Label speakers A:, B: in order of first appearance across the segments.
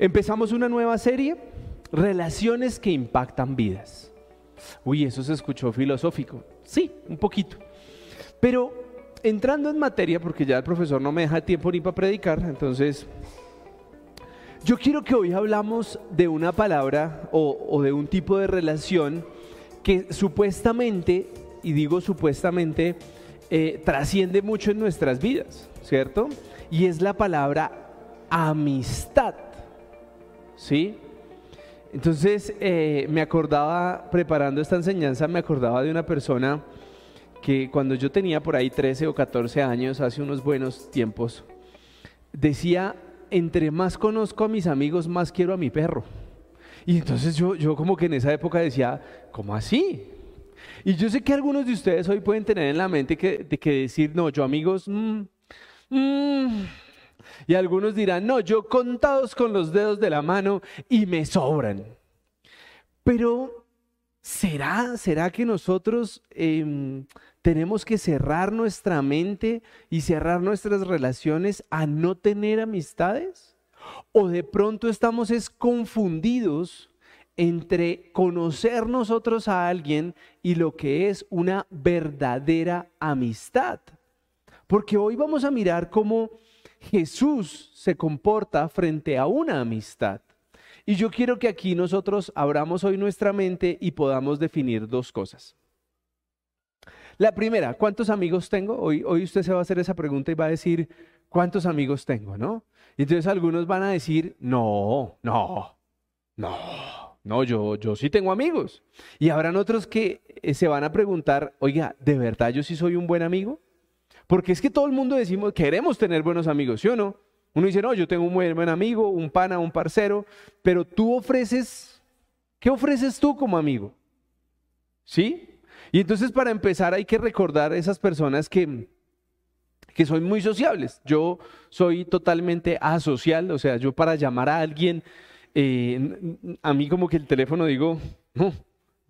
A: Empezamos una nueva serie, Relaciones que impactan vidas. Uy, eso se escuchó filosófico. Sí, un poquito. Pero entrando en materia, porque ya el profesor no me deja tiempo ni para predicar, entonces yo quiero que hoy hablamos de una palabra o, de un tipo de relación que supuestamente, y digo supuestamente, eh, trasciende mucho en nuestras vidas, ¿cierto? Y es la palabra amistad. ¿Sí? Entonces eh, me acordaba, preparando esta enseñanza, me acordaba de una persona que cuando yo tenía por ahí 13 o 14 años, hace unos buenos tiempos, decía, entre más conozco a mis amigos, más quiero a mi perro. Y entonces yo, yo como que en esa época decía, ¿cómo así? Y yo sé que algunos de ustedes hoy pueden tener en la mente que, que decir, no, yo amigos, mmm, y algunos dirán, no, yo contados con los dedos de la mano y me sobran. Pero, ¿será, será que nosotros em, tenemos que cerrar nuestra mente y cerrar nuestras relaciones a no tener amistades? ¿O de pronto estamos es confundidos entre conocer nosotros a alguien y lo que es una verdadera amistad? Porque hoy vamos a mirar cómo Jesús se comporta frente a una amistad. Y yo quiero que aquí nosotros abramos hoy nuestra mente y podamos definir dos cosas. La primera, ¿cuántos amigos tengo? Hoy, usted se va a hacer esa pregunta y va a decir, ¿cuántos amigos tengo? ¿No? Y entonces algunos van a decir, no, no, no, no, yo, yo sí tengo amigos. Y habrán otros que eh, se van a preguntar, oiga, ¿de verdad yo sí soy un buen amigo? Porque es que todo el mundo decimos, queremos tener buenos amigos, ¿sí o no? Uno dice, no, yo tengo un buen, amigo, un pana, un parcero, pero tú ofreces, ¿qué ofreces tú como amigo? ¿Sí? Y entonces para empezar hay que recordar a esas personas que, que son muy sociables. Yo soy totalmente asocial, o sea, yo para llamar a alguien, eh, a mí como que el teléfono digo, no,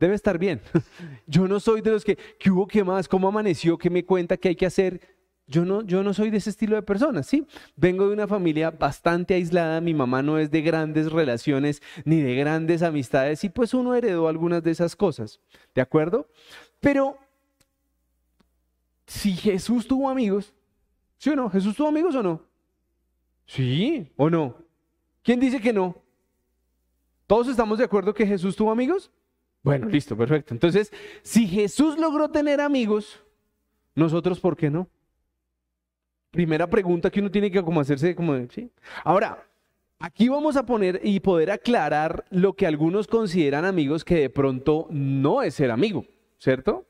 A: debe estar bien. Yo no soy de los que, ¿qué hubo? ¿Qué más? ¿Cómo amaneció? ¿Qué me cuenta? ¿Qué hay que hacer? Yo no, yo no soy de ese estilo de personas, ¿sí? Vengo de una familia bastante aislada, mi mamá no es de grandes relaciones ni de grandes amistades y pues uno heredó algunas de esas cosas, ¿de acuerdo? Pero si Jesús tuvo amigos, ¿sí o no? ¿Jesús tuvo amigos o no? Sí o no. ¿Quién dice que no? ¿Todos estamos de acuerdo que Jesús tuvo amigos? Bueno, listo, perfecto. Entonces, si Jesús logró tener amigos, nosotros, ¿por qué no? Primera pregunta que uno tiene que como hacerse, como, ¿sí? Ahora, aquí vamos a poner y poder aclarar lo que algunos consideran amigos que de pronto no es ser amigo, ¿cierto?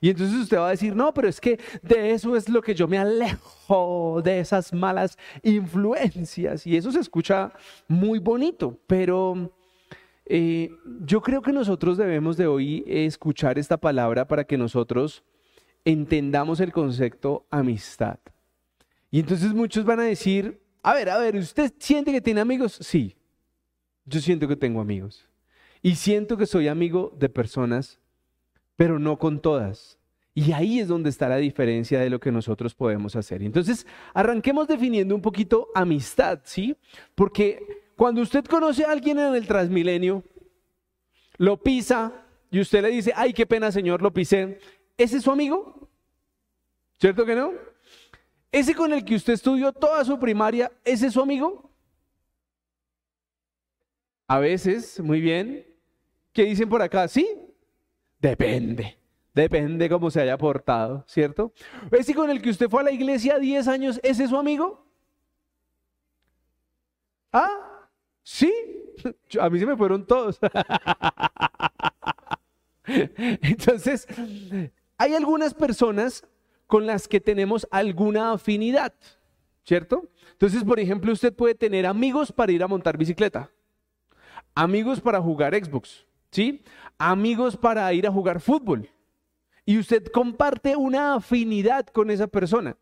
A: Y entonces usted va a decir, no, pero es que de eso es lo que yo me alejo, de esas malas influencias. Y eso se escucha muy bonito, pero eh, yo creo que nosotros debemos de hoy escuchar esta palabra para que nosotros entendamos el concepto amistad. Y entonces muchos van a decir, a ver, a ver, ¿usted siente que tiene amigos? Sí, yo siento que tengo amigos. Y siento que soy amigo de personas, pero no con todas. Y ahí es donde está la diferencia de lo que nosotros podemos hacer. Entonces, arranquemos definiendo un poquito amistad, ¿sí? Porque cuando usted conoce a alguien en el Transmilenio, lo pisa y usted le dice, ay, qué pena, señor, lo pisé. ¿Ese es su amigo? ¿Cierto que no? ¿Ese con el que usted estudió toda su primaria, ese es su amigo? A veces, muy bien. ¿Qué dicen por acá? Sí, depende. Depende cómo se haya portado, ¿cierto? ¿Ese con el que usted fue a la iglesia 10 años, ese es su amigo? ¿Ah? Sí, a mí se me fueron todos. Entonces, hay algunas personas con las que tenemos alguna afinidad, ¿cierto? Entonces, por ejemplo, usted puede tener amigos para ir a montar bicicleta, amigos para jugar Xbox, ¿sí? Amigos para ir a jugar fútbol. Y usted comparte una afinidad con esa persona.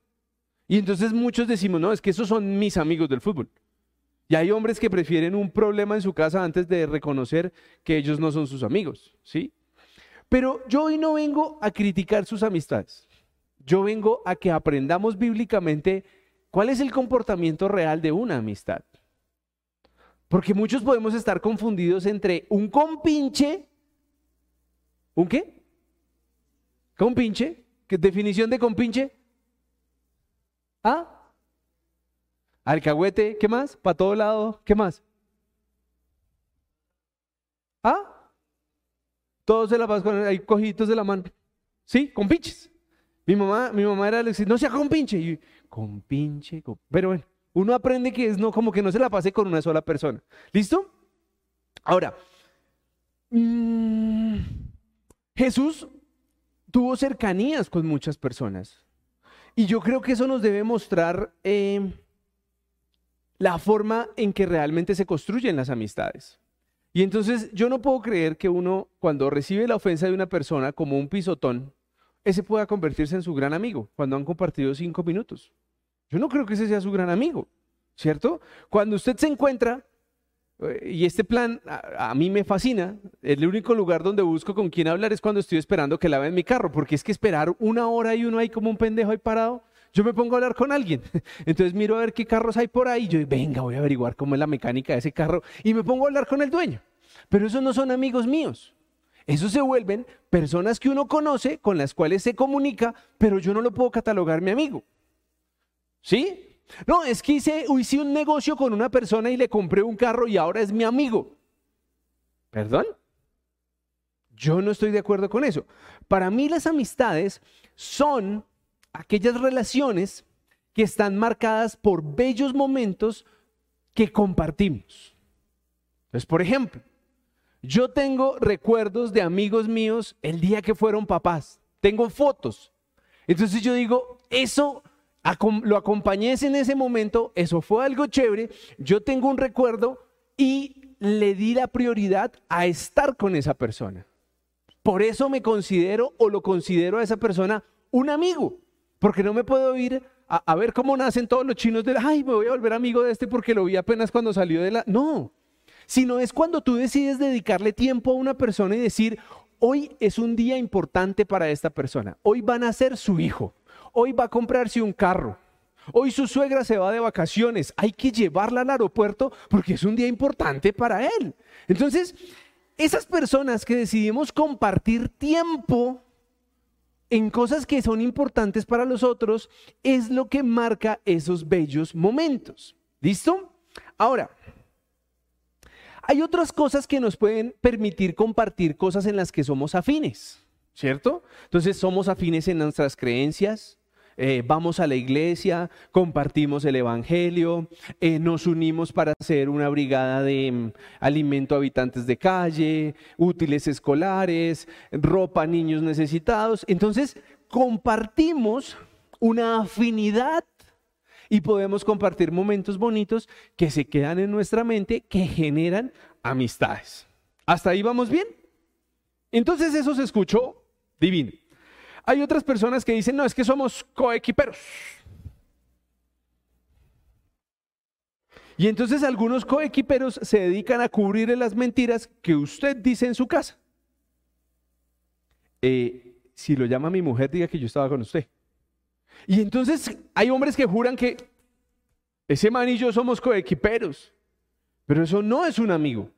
A: Y entonces muchos decimos, no, es que esos son mis amigos del fútbol. Y hay hombres que prefieren un problema en su casa antes de reconocer que ellos no son sus amigos, ¿sí? Pero yo hoy no vengo a criticar sus amistades. Yo vengo a que aprendamos bíblicamente cuál es el comportamiento real de una amistad. Porque muchos podemos estar confundidos entre un compinche. ¿Un qué? ¿Compinche? ¿Qué definición de compinche? ¿Ah? Alcahuete, ¿qué más? Para todo lado, ¿qué más? ¿Ah? Todos se la pasan con hay cojitos de la mano. ¿Sí? Con pinches. Mi mamá, mi mamá era no sea con pinche. Y, con pinche, pero bueno, uno aprende que es no, como que no se la pase con una sola persona. ¿Listo? Ahora, mm, Jesús tuvo cercanías con muchas personas. Y yo creo que eso nos debe mostrar eh, la forma en que realmente se construyen las amistades. Y entonces yo no puedo creer que uno, cuando recibe la ofensa de una persona como un pisotón, ese pueda convertirse en su gran amigo cuando han compartido cinco minutos. Yo no creo que ese sea su gran amigo, ¿cierto? Cuando usted se encuentra, eh, y este plan a, mí me fascina, el único lugar donde busco con quién hablar es cuando estoy esperando que laven mi carro, porque es que esperar una hora y uno ahí como un pendejo ahí parado, yo me pongo a hablar con alguien. Entonces miro a ver qué carros hay por ahí. Yo, venga, voy a averiguar cómo es la mecánica de ese carro. Y me pongo a hablar con el dueño. Pero esos no son amigos míos. Esos se vuelven personas que uno conoce, con las cuales se comunica, pero yo no lo puedo catalogar mi amigo. ¿Sí? No, es que hice un negocio con una persona y le compré un carro y ahora es mi amigo. ¿Perdón? Yo no estoy de acuerdo con eso. Para mí las amistades son aquellas relaciones que están marcadas por bellos momentos que compartimos. Entonces, por ejemplo, yo tengo recuerdos de amigos míos el día que fueron papás. Tengo fotos. Entonces yo digo, eso lo acompañé en ese momento, eso fue algo chévere. Yo tengo un recuerdo y le di la prioridad a estar con esa persona. Por eso me considero o lo considero a esa persona un amigo. Porque no me puedo ir a, ver cómo nacen todos los chinos de, ay, me voy a volver amigo de este porque lo vi apenas cuando salió de la... No, sino es cuando tú decides dedicarle tiempo a una persona y decir, hoy es un día importante para esta persona, hoy van a ser su hijo, hoy va a comprarse un carro, hoy su suegra se va de vacaciones, hay que llevarla al aeropuerto porque es un día importante para él. Entonces, esas personas que decidimos compartir tiempo en cosas que son importantes para los otros es lo que marca esos bellos momentos. ¿Listo? Ahora, hay otras cosas que nos pueden permitir compartir cosas en las que somos afines, ¿cierto? Entonces somos afines en nuestras creencias, eh, vamos a la iglesia, compartimos el Evangelio, eh, nos unimos para hacer una brigada de mm, alimento a habitantes de calle, útiles escolares, ropa a niños necesitados. Entonces, compartimos una afinidad y podemos compartir momentos bonitos que se quedan en nuestra mente, que generan amistades. ¿Hasta ahí vamos bien? Entonces eso se escuchó divino. Hay otras personas que dicen, no, es que somos coequiperos. Y entonces algunos coequiperos se dedican a cubrir las mentiras que usted dice en su casa. Eh, si lo llama mi mujer, diga que yo estaba con usted. Y entonces hay hombres que juran que ese man y yo somos coequiperos, pero eso no es un amigo.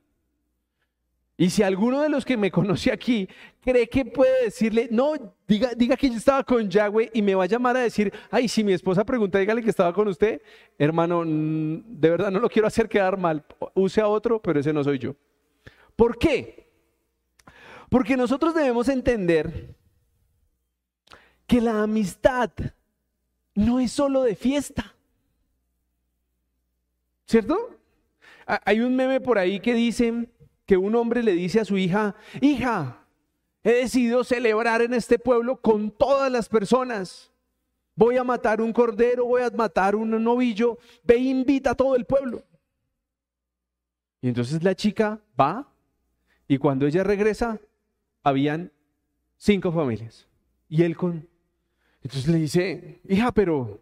A: Y si alguno de los que me conoce aquí cree que puede decirle, no, diga, diga que yo estaba con Yahweh y me va a llamar a decir, ay, si mi esposa pregunta, dígale que estaba con usted, hermano, de verdad no lo quiero hacer quedar mal, use a otro, pero ese no soy yo. ¿Por qué? Porque nosotros debemos entender que la amistad no es solo de fiesta. ¿Cierto? Hay un meme por ahí que dice, que un hombre le dice a su hija, hija, he decidido celebrar en este pueblo con todas las personas. Voy a matar un cordero, voy a matar un novillo, ve e invita a todo el pueblo. Y entonces la chica va y cuando ella regresa, habían cinco familias. Y él con... Entonces le dice, hija, pero,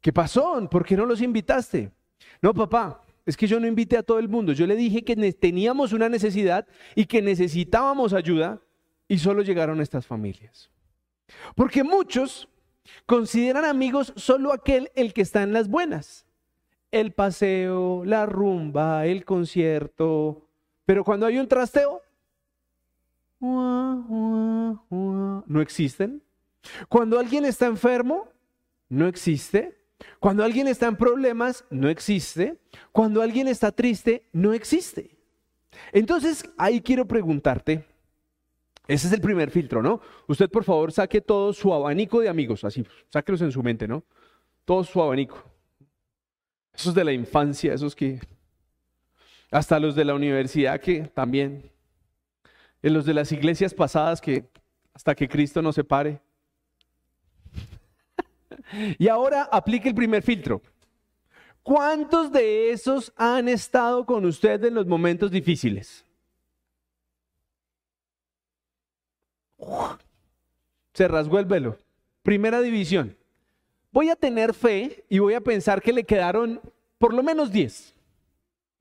A: ¿qué pasó? ¿Por qué no los invitaste? No, papá, es que yo no invité a todo el mundo. Yo le dije que teníamos una necesidad y que necesitábamos ayuda y solo llegaron estas familias. Porque muchos consideran amigos solo aquel el que está en las buenas. el paseo, la rumba, el concierto. Pero cuando hay un trasteo, no existen. Cuando alguien está enfermo, no existe. Cuando alguien está en problemas, no existe. Cuando alguien está triste, no existe. Entonces, ahí quiero preguntarte, ese es el primer filtro, ¿no? Usted, por favor, saque todo su abanico de amigos, así, sáquelos en su mente, ¿no? Todo su abanico. Esos de la infancia, esos que... Hasta los de la universidad que también. En los de las iglesias pasadas que hasta que Cristo nos separe. Y ahora aplique el primer filtro. ¿Cuántos de esos han estado con usted en los momentos difíciles? Se rasgó el velo. Primera división. Voy a tener fe y voy a pensar que le quedaron por lo menos 10.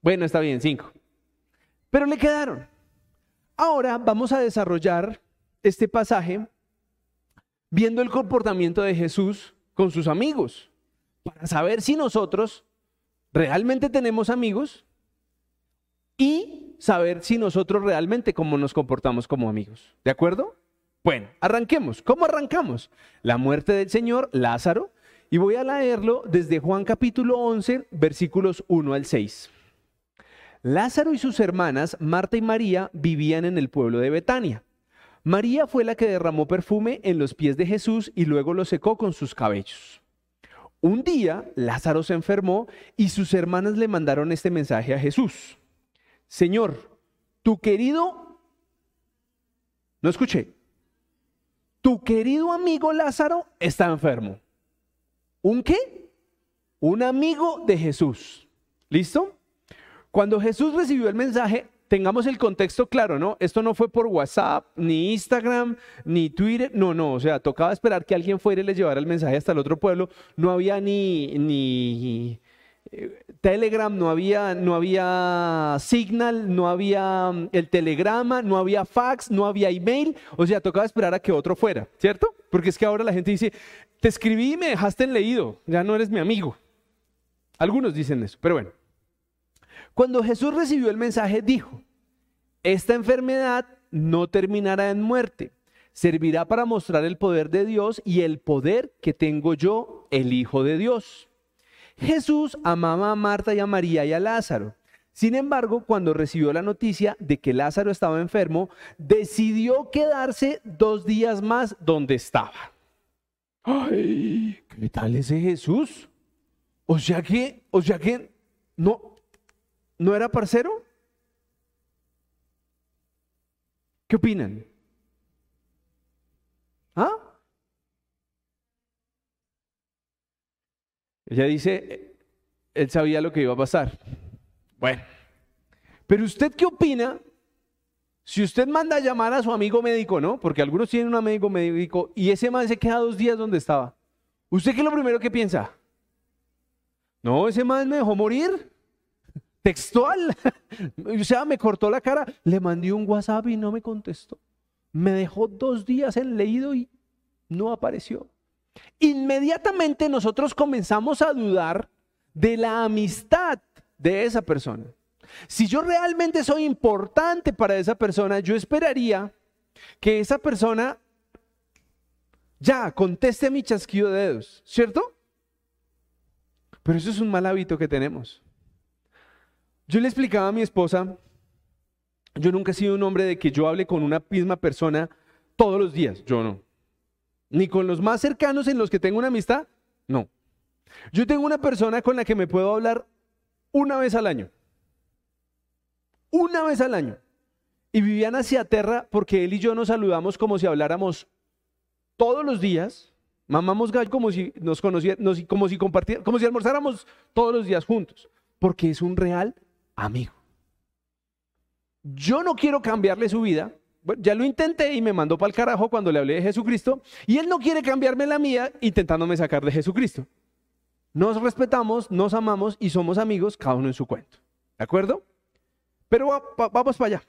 A: Bueno, está bien, 5. Pero le quedaron. Ahora vamos a desarrollar este pasaje viendo el comportamiento de Jesús con sus amigos, para saber si nosotros realmente tenemos amigos y saber si nosotros realmente cómo nos comportamos como amigos. ¿De acuerdo? Bueno, arranquemos. ¿Cómo arrancamos? La muerte del Señor, Lázaro, y voy a leerlo desde Juan capítulo 11, versículos 1 al 6. Lázaro y sus hermanas, Marta y María, vivían en el pueblo de Betania. María fue la que derramó perfume en los pies de Jesús y luego lo secó con sus cabellos. Un día Lázaro se enfermó y sus hermanas le mandaron este mensaje a Jesús. Señor, tu querido, no escuché, tu querido amigo Lázaro está enfermo. ¿Un qué? Un amigo de Jesús. ¿Listo? Cuando Jesús recibió el mensaje, tengamos el contexto claro, ¿no? Esto no fue por WhatsApp, ni Instagram, ni Twitter, no, no, o sea, tocaba esperar que alguien fuera y les llevara el mensaje hasta el otro pueblo, no había ni, ni eh, Telegram, no había, no había Signal, no había mm, el telegrama, no había fax, no había email, o sea, tocaba esperar a que otro fuera, ¿cierto? Porque es que ahora la gente dice, te escribí y me dejaste en leído, ya no eres mi amigo. Algunos dicen eso, pero bueno. Cuando Jesús recibió el mensaje, dijo, esta enfermedad no terminará en muerte, servirá para mostrar el poder de Dios y el poder que tengo yo, el Hijo de Dios. Jesús amaba a Marta y a María y a Lázaro. Sin embargo, cuando recibió la noticia de que Lázaro estaba enfermo, decidió quedarse dos días más donde estaba. ¡Ay! ¿Qué tal ese Jesús? O sea que, o sea que, no, ¿No era parcero? ¿Qué opinan? ¿Ah? Ella dice, él sabía lo que iba a pasar. Bueno, pero usted qué opina si usted manda a llamar a su amigo médico, ¿no? Porque algunos tienen un amigo médico y ese man se queda dos días donde estaba. ¿Usted qué es lo primero que piensa? No, ese man me dejó morir textual. o sea, me cortó la cara, le mandé un WhatsApp y no me contestó. Me dejó dos días en leído y no apareció. Inmediatamente nosotros comenzamos a dudar de la amistad de esa persona. Si yo realmente soy importante para esa persona, yo esperaría que esa persona ya conteste mi chasquido de dedos, ¿cierto? Pero eso es un mal hábito que tenemos. Yo le explicaba a mi esposa, yo nunca he sido un hombre de que yo hable con una misma persona todos los días, yo no. Ni con los más cercanos en los que tengo una amistad, no. Yo tengo una persona con la que me puedo hablar una vez al año. Una vez al año. Y Viviana se aterra porque él y yo nos saludamos como si habláramos todos los días. Mamamos gallo como si nos conociéramos, como si compartiéramos, como si almorzáramos todos los días juntos. Porque es un real amigo. Yo no quiero cambiarle su vida. ya lo intenté y me mandó para el carajo cuando le hablé de Jesucristo. Y él no quiere cambiarme la mía intentándome sacar de Jesucristo. Nos respetamos, nos amamos y somos amigos, cada uno en su cuento. ¿De acuerdo? Pero vamos para allá.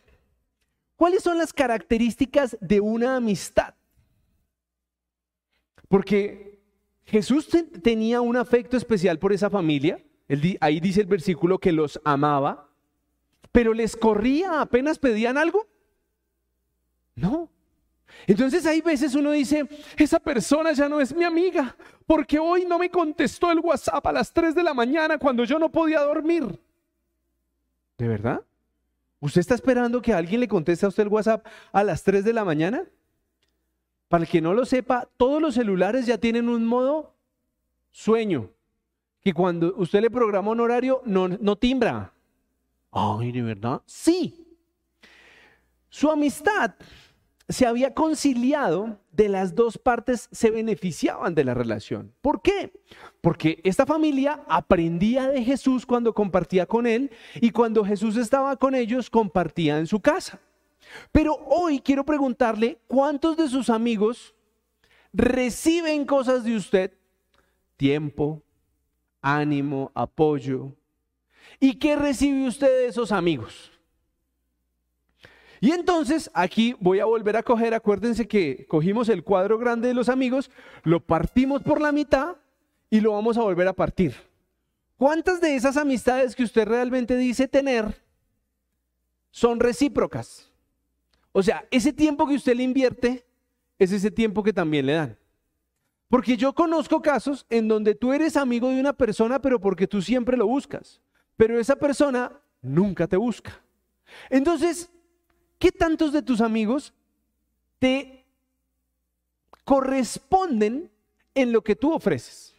A: ¿Cuáles son las características de una amistad? Porque Jesús tenía un afecto especial por esa familia ahí dice el versículo que los amaba, pero les corría apenas pedían algo. No. Entonces hay veces uno dice, esa persona ya no es mi amiga, porque hoy no me contestó el WhatsApp a las 3 de la mañana cuando yo no podía dormir. ¿De verdad? ¿Usted está esperando que alguien le conteste a usted el WhatsApp a las 3 de la mañana? Para el que no lo sepa, todos los celulares ya tienen un modo sueño, que cuando usted le programa un horario no, no timbra. Ay, ¿de verdad? Sí. Su amistad se había conciliado, de las dos partes se beneficiaban de la relación. ¿Por qué? Porque esta familia aprendía de Jesús cuando compartía con él y cuando Jesús estaba con ellos compartía en su casa. Pero hoy quiero preguntarle, ¿cuántos de sus amigos reciben cosas de usted? Tiempo, ánimo, apoyo. ¿Y qué recibe usted de esos amigos? Y entonces aquí voy a volver a coger, acuérdense que cogimos el cuadro grande de los amigos, lo partimos por la mitad y lo vamos a volver a partir. ¿Cuántas de esas amistades que usted realmente dice tener son recíprocas? O sea, ese tiempo que usted le invierte es ese tiempo que también le dan. Porque yo conozco casos en donde tú eres amigo de una persona, pero porque tú siempre lo buscas. Pero esa persona nunca te busca. Entonces, ¿qué tantos de tus amigos te corresponden en lo que tú ofreces?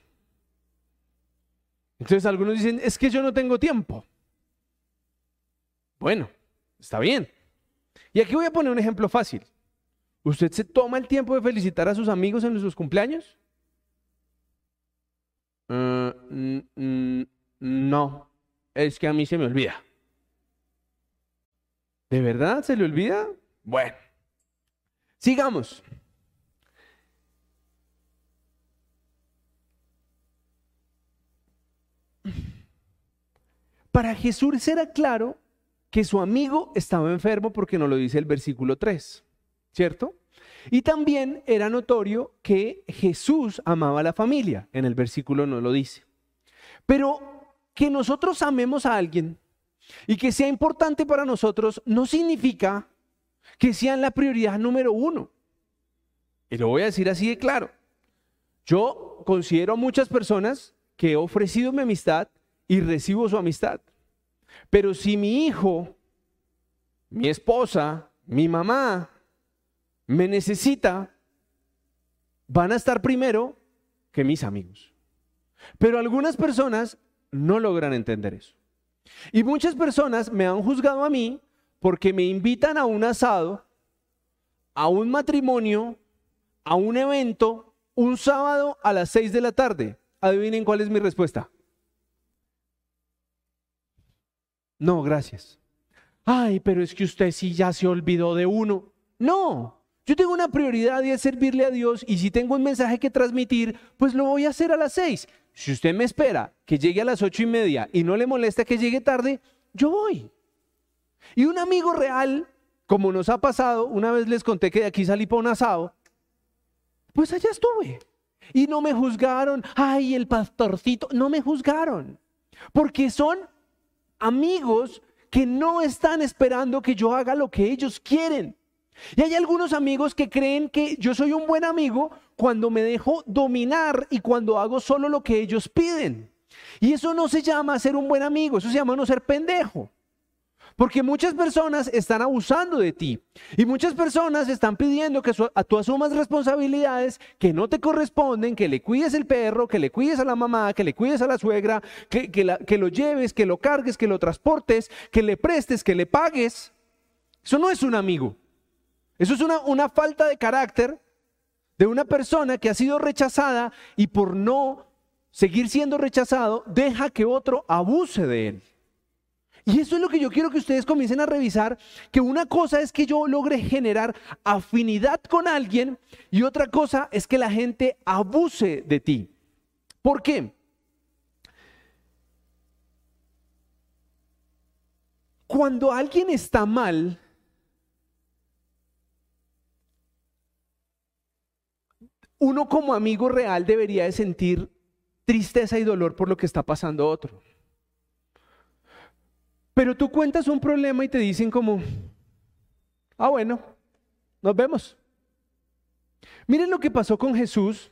A: Entonces algunos dicen, es que yo no tengo tiempo. Bueno, está bien. Y aquí voy a poner un ejemplo fácil. ¿Usted se toma el tiempo de felicitar a sus amigos en sus cumpleaños? Ah, no, es que a mí se me olvida. ¿De verdad se le olvida? Bueno, sigamos. Para Jesús era claro que su amigo estaba enfermo porque no lo dice el versículo 3, ¿cierto? Y también era notorio que Jesús amaba a la familia, en el versículo no lo dice. Pero que nosotros amemos a alguien y que sea importante para nosotros no significa que sean la prioridad número uno. Y lo voy a decir así de claro. Yo considero a muchas personas que he ofrecido mi amistad y recibo su amistad. Pero si mi hijo, mi esposa, mi mamá me necesita, van a estar primero que mis amigos. Pero algunas personas no logran entender eso. Y muchas personas me han juzgado a mí porque me invitan a un asado, a un matrimonio, a un evento, un sábado a las 6 de la tarde. Adivinen cuál es mi respuesta. No, gracias. Ay, pero es que usted sí ya se olvidó de uno. No, yo tengo una prioridad y es servirle a Dios y si tengo un mensaje que transmitir, pues lo voy a hacer a las seis. Si usted me espera que llegue a las ocho y media y no le molesta que llegue tarde, yo voy. Y un amigo real, como nos ha pasado, una vez les conté que de aquí salí para un asado, pues allá estuve. Y no me juzgaron, ay, el pastorcito, no me juzgaron. Porque son amigos que no están esperando que yo haga lo que ellos quieren. Y hay algunos amigos que creen que yo soy un buen amigo cuando me dejo dominar y cuando hago solo lo que ellos piden. Y eso no se llama ser un buen amigo, eso se llama no ser pendejo. Porque muchas personas están abusando de ti y muchas personas están pidiendo que tú asumas responsabilidades que no te corresponden, que le cuides el perro, que le cuides a la mamá, que le cuides a la suegra, que, que lo lleves, que lo cargues, que lo transportes, que le prestes, que le pagues. Eso no es un amigo. Eso es una, una falta de carácter de una persona que ha sido rechazada y por no seguir siendo rechazado, deja que otro abuse de él. Y eso es lo que yo quiero que ustedes comiencen a revisar, que una cosa es que yo logre generar afinidad con alguien y otra cosa es que la gente abuse de ti. ¿Por qué? Cuando alguien está mal, uno como amigo real debería de sentir tristeza y dolor por lo que está pasando otro. Pero tú cuentas un problema y te dicen como, ah, bueno, nos vemos. Miren lo que pasó con Jesús,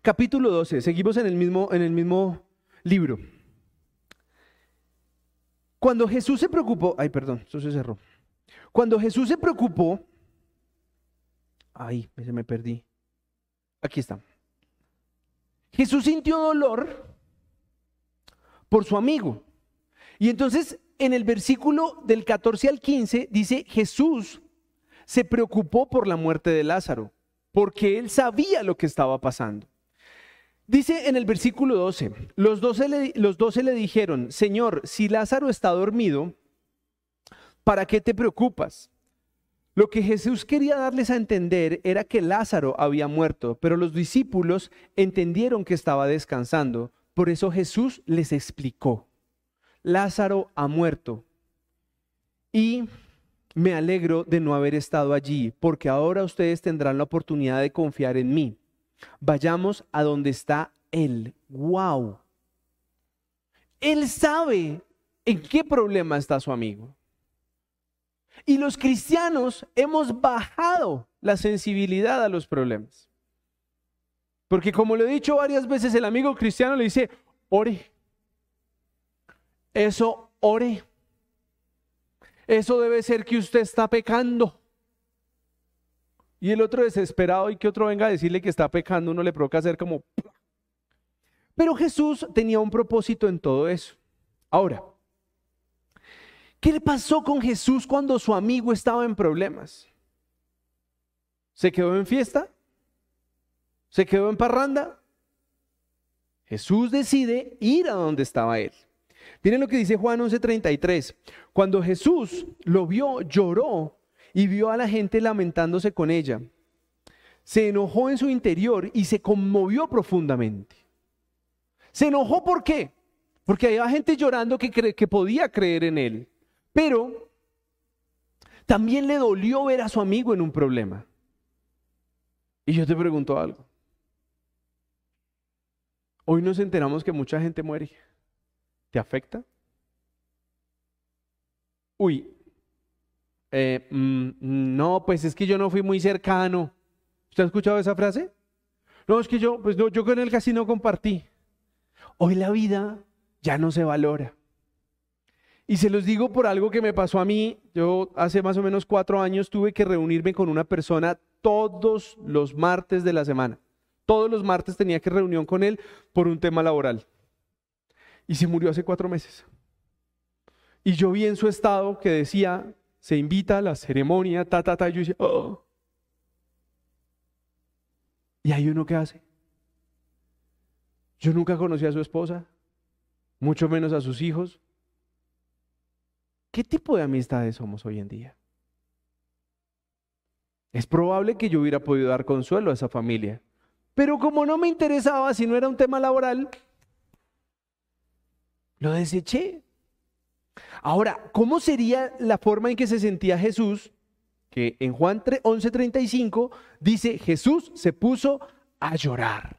A: capítulo 12, seguimos en el mismo, en el mismo libro. Cuando Jesús se preocupó, ay, perdón, eso se cerró. Cuando Jesús se preocupó, ay, se me perdí. Aquí está. Jesús sintió dolor por su amigo. Y entonces en el versículo del 14 al 15 dice, Jesús se preocupó por la muerte de Lázaro, porque él sabía lo que estaba pasando. Dice en el versículo 12, los doce, le, los le dijeron, Señor, si Lázaro está dormido, ¿para qué te preocupas? Lo que Jesús quería darles a entender era que Lázaro había muerto, pero los discípulos entendieron que estaba descansando. Por eso Jesús les explicó, Lázaro ha muerto. Y me alegro de no haber estado allí, porque ahora ustedes tendrán la oportunidad de confiar en mí. Vayamos a donde está Él. ¡Wow! Él sabe en qué problema está su amigo. Y los cristianos hemos bajado la sensibilidad a los problemas. Porque como lo he dicho varias veces, el amigo cristiano le dice, ore. Eso, ore. Eso debe ser que usted está pecando. Y el otro desesperado y que otro venga a decirle que está pecando, uno le provoca hacer como... Pero Jesús tenía un propósito en todo eso. Ahora, ¿qué le pasó con Jesús cuando su amigo estaba en problemas? ¿Se quedó en fiesta? ¿Se quedó en parranda? Jesús decide ir a donde estaba él. Miren lo que dice Juan 11:33. Cuando Jesús lo vio, lloró y vio a la gente lamentándose con ella. Se enojó en su interior y se conmovió profundamente. Se enojó ¿por qué? Porque había gente llorando que, que podía creer en él. Pero también le dolió ver a su amigo en un problema. Y yo te pregunto algo. Hoy nos enteramos que mucha gente muere. ¿Te afecta? Uy, eh, mm, no, pues es que yo no fui muy cercano. ¿Usted ha escuchado esa frase? No, es que yo, pues no, yo con él casi no compartí. Hoy la vida ya no se valora. Y se los digo por algo que me pasó a mí. Yo hace más o menos cuatro años tuve que reunirme con una persona todos los martes de la semana. Todos los martes tenía que reunión con él por un tema laboral. Y se murió hace cuatro meses. Y yo vi en su estado que decía, se invita a la ceremonia, ta, ta, ta, y yo decía, oh. ¿Y hay uno que hace? Yo nunca conocí a su esposa, mucho menos a sus hijos. ¿Qué tipo de amistades somos hoy en día? Es probable que yo hubiera podido dar consuelo a esa familia, pero como no me interesaba, si no era un tema laboral, lo deseché. Ahora, ¿cómo sería la forma en que se sentía Jesús? Que en Juan 11:35 dice, Jesús se puso a llorar.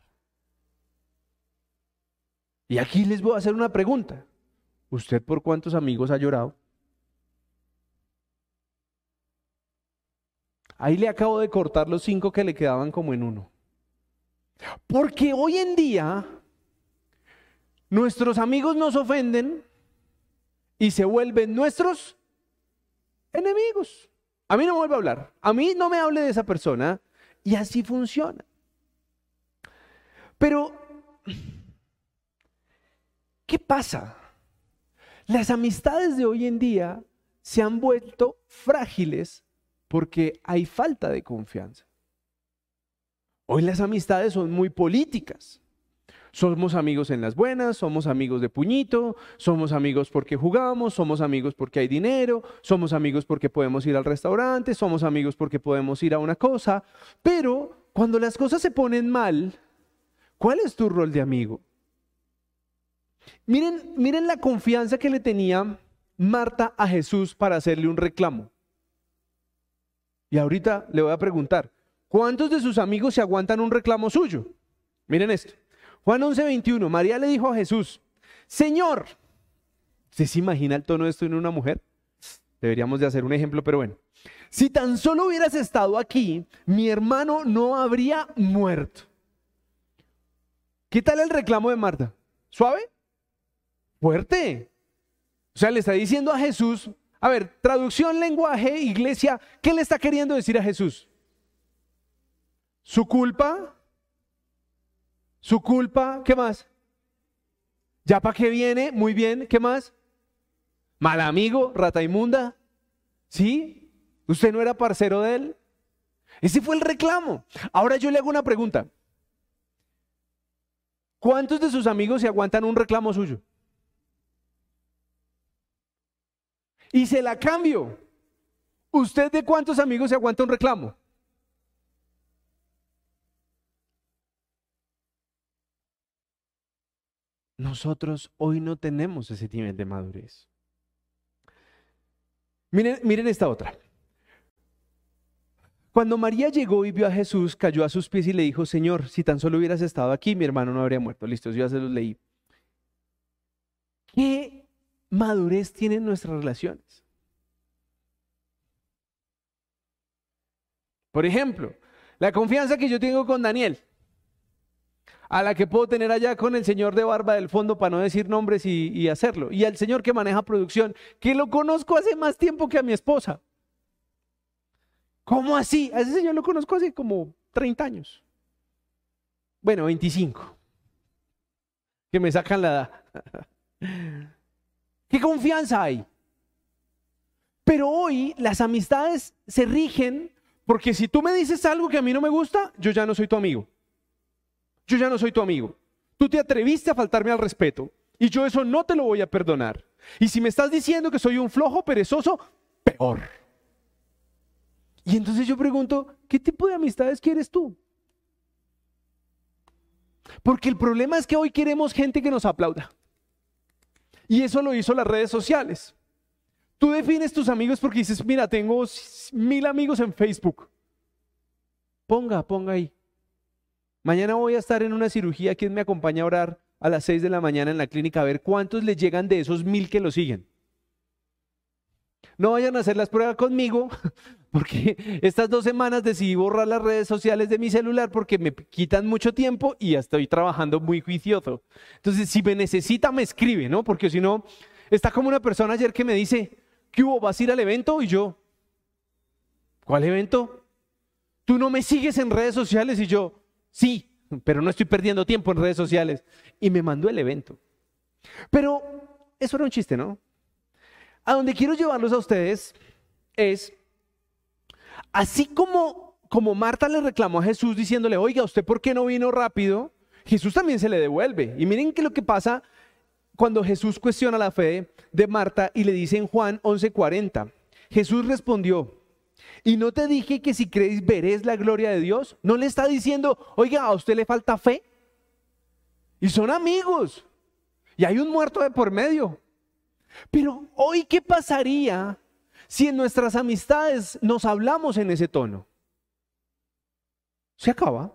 A: Y aquí les voy a hacer una pregunta. ¿Usted por cuántos amigos ha llorado? Ahí le acabo de cortar los cinco que le quedaban como en uno. Porque hoy en día nuestros amigos nos ofenden y se vuelven nuestros enemigos. A mí no me vuelve a hablar. A mí no me hable de esa persona. Y así funciona. Pero, ¿qué pasa? Las amistades de hoy en día se han vuelto frágiles porque hay falta de confianza. Hoy las amistades son muy políticas. Somos amigos en las buenas, somos amigos de puñito, somos amigos porque jugamos, somos amigos porque hay dinero, somos amigos porque podemos ir al restaurante, somos amigos porque podemos ir a una cosa. Pero cuando las cosas se ponen mal, ¿cuál es tu rol de amigo? Miren, miren la confianza que le tenía Marta a Jesús para hacerle un reclamo. Y ahorita le voy a preguntar, ¿cuántos de sus amigos se aguantan un reclamo suyo? Miren esto. Juan 11:21, María le dijo a Jesús, Señor, ¿Usted se imagina el tono de esto en una mujer? Deberíamos de hacer un ejemplo, pero bueno. Si tan solo hubieras estado aquí, mi hermano no habría muerto. ¿Qué tal el reclamo de Marta? ¿Suave? Fuerte. O sea, le está diciendo a Jesús, a ver, traducción, lenguaje, iglesia, ¿qué le está queriendo decir a Jesús? ¿Su culpa? ¿Su culpa? ¿Qué más? ¿Ya para qué viene? Muy bien, ¿qué más? Mal amigo, rata inmunda. ¿Sí? ¿Usted no era parcero de él? Ese fue el reclamo. Ahora yo le hago una pregunta. ¿Cuántos de sus amigos se aguantan un reclamo suyo? Y se la cambio. ¿Usted de cuántos amigos se aguanta un reclamo? Nosotros hoy no tenemos ese nivel de madurez. Miren, miren esta otra. Cuando María llegó y vio a Jesús, cayó a sus pies y le dijo, Señor, si tan solo hubieras estado aquí, mi hermano no habría muerto. Listo, yo ya se los leí. ¿Qué madurez tienen nuestras relaciones? Por ejemplo, la confianza que yo tengo con Daniel a la que puedo tener allá con el señor de barba del fondo para no decir nombres y, hacerlo. Y al señor que maneja producción, que lo conozco hace más tiempo que a mi esposa. ¿Cómo así? A ese señor lo conozco hace como 30 años. Bueno, 25. Que me sacan la edad. ¿Qué confianza hay? Pero hoy las amistades se rigen porque si tú me dices algo que a mí no me gusta, yo ya no soy tu amigo yo ya no soy tu amigo. Tú te atreviste a faltarme al respeto y yo eso no te lo voy a perdonar. Y si me estás diciendo que soy un flojo, perezoso, peor. Y entonces yo pregunto, ¿qué tipo de amistades quieres tú? Porque el problema es que hoy queremos gente que nos aplauda. Y eso lo hizo las redes sociales. Tú defines tus amigos porque dices, mira, tengo mil amigos en Facebook. Ponga, ponga ahí. Mañana voy a estar en una cirugía. ¿Quién me acompaña a orar a las 6 de la mañana en la clínica? A ver cuántos le llegan de esos mil que lo siguen. No vayan a hacer las pruebas conmigo, porque estas dos semanas decidí borrar las redes sociales de mi celular porque me quitan mucho tiempo y ya estoy trabajando muy juicioso. Entonces, si me necesita, me escribe, ¿no? Porque si no, está como una persona ayer que me dice, ¿qué hubo? ¿Vas a ir al evento? Y yo, ¿cuál evento? Tú no me sigues en redes sociales y yo, Sí, pero no estoy perdiendo tiempo en redes sociales. Y me mandó el evento. Pero eso era un chiste, ¿no? A donde quiero llevarlos a ustedes es, así como, como Marta le reclamó a Jesús diciéndole, oiga, ¿usted por qué no vino rápido? Jesús también se le devuelve. Y miren que lo que pasa cuando Jesús cuestiona la fe de Marta y le dice en Juan 11:40, Jesús respondió, y no te dije que si creéis veréis la gloria de Dios. No le está diciendo, oiga, a usted le falta fe. Y son amigos. Y hay un muerto de por medio. Pero hoy, ¿qué pasaría si en nuestras amistades nos hablamos en ese tono? Se acaba.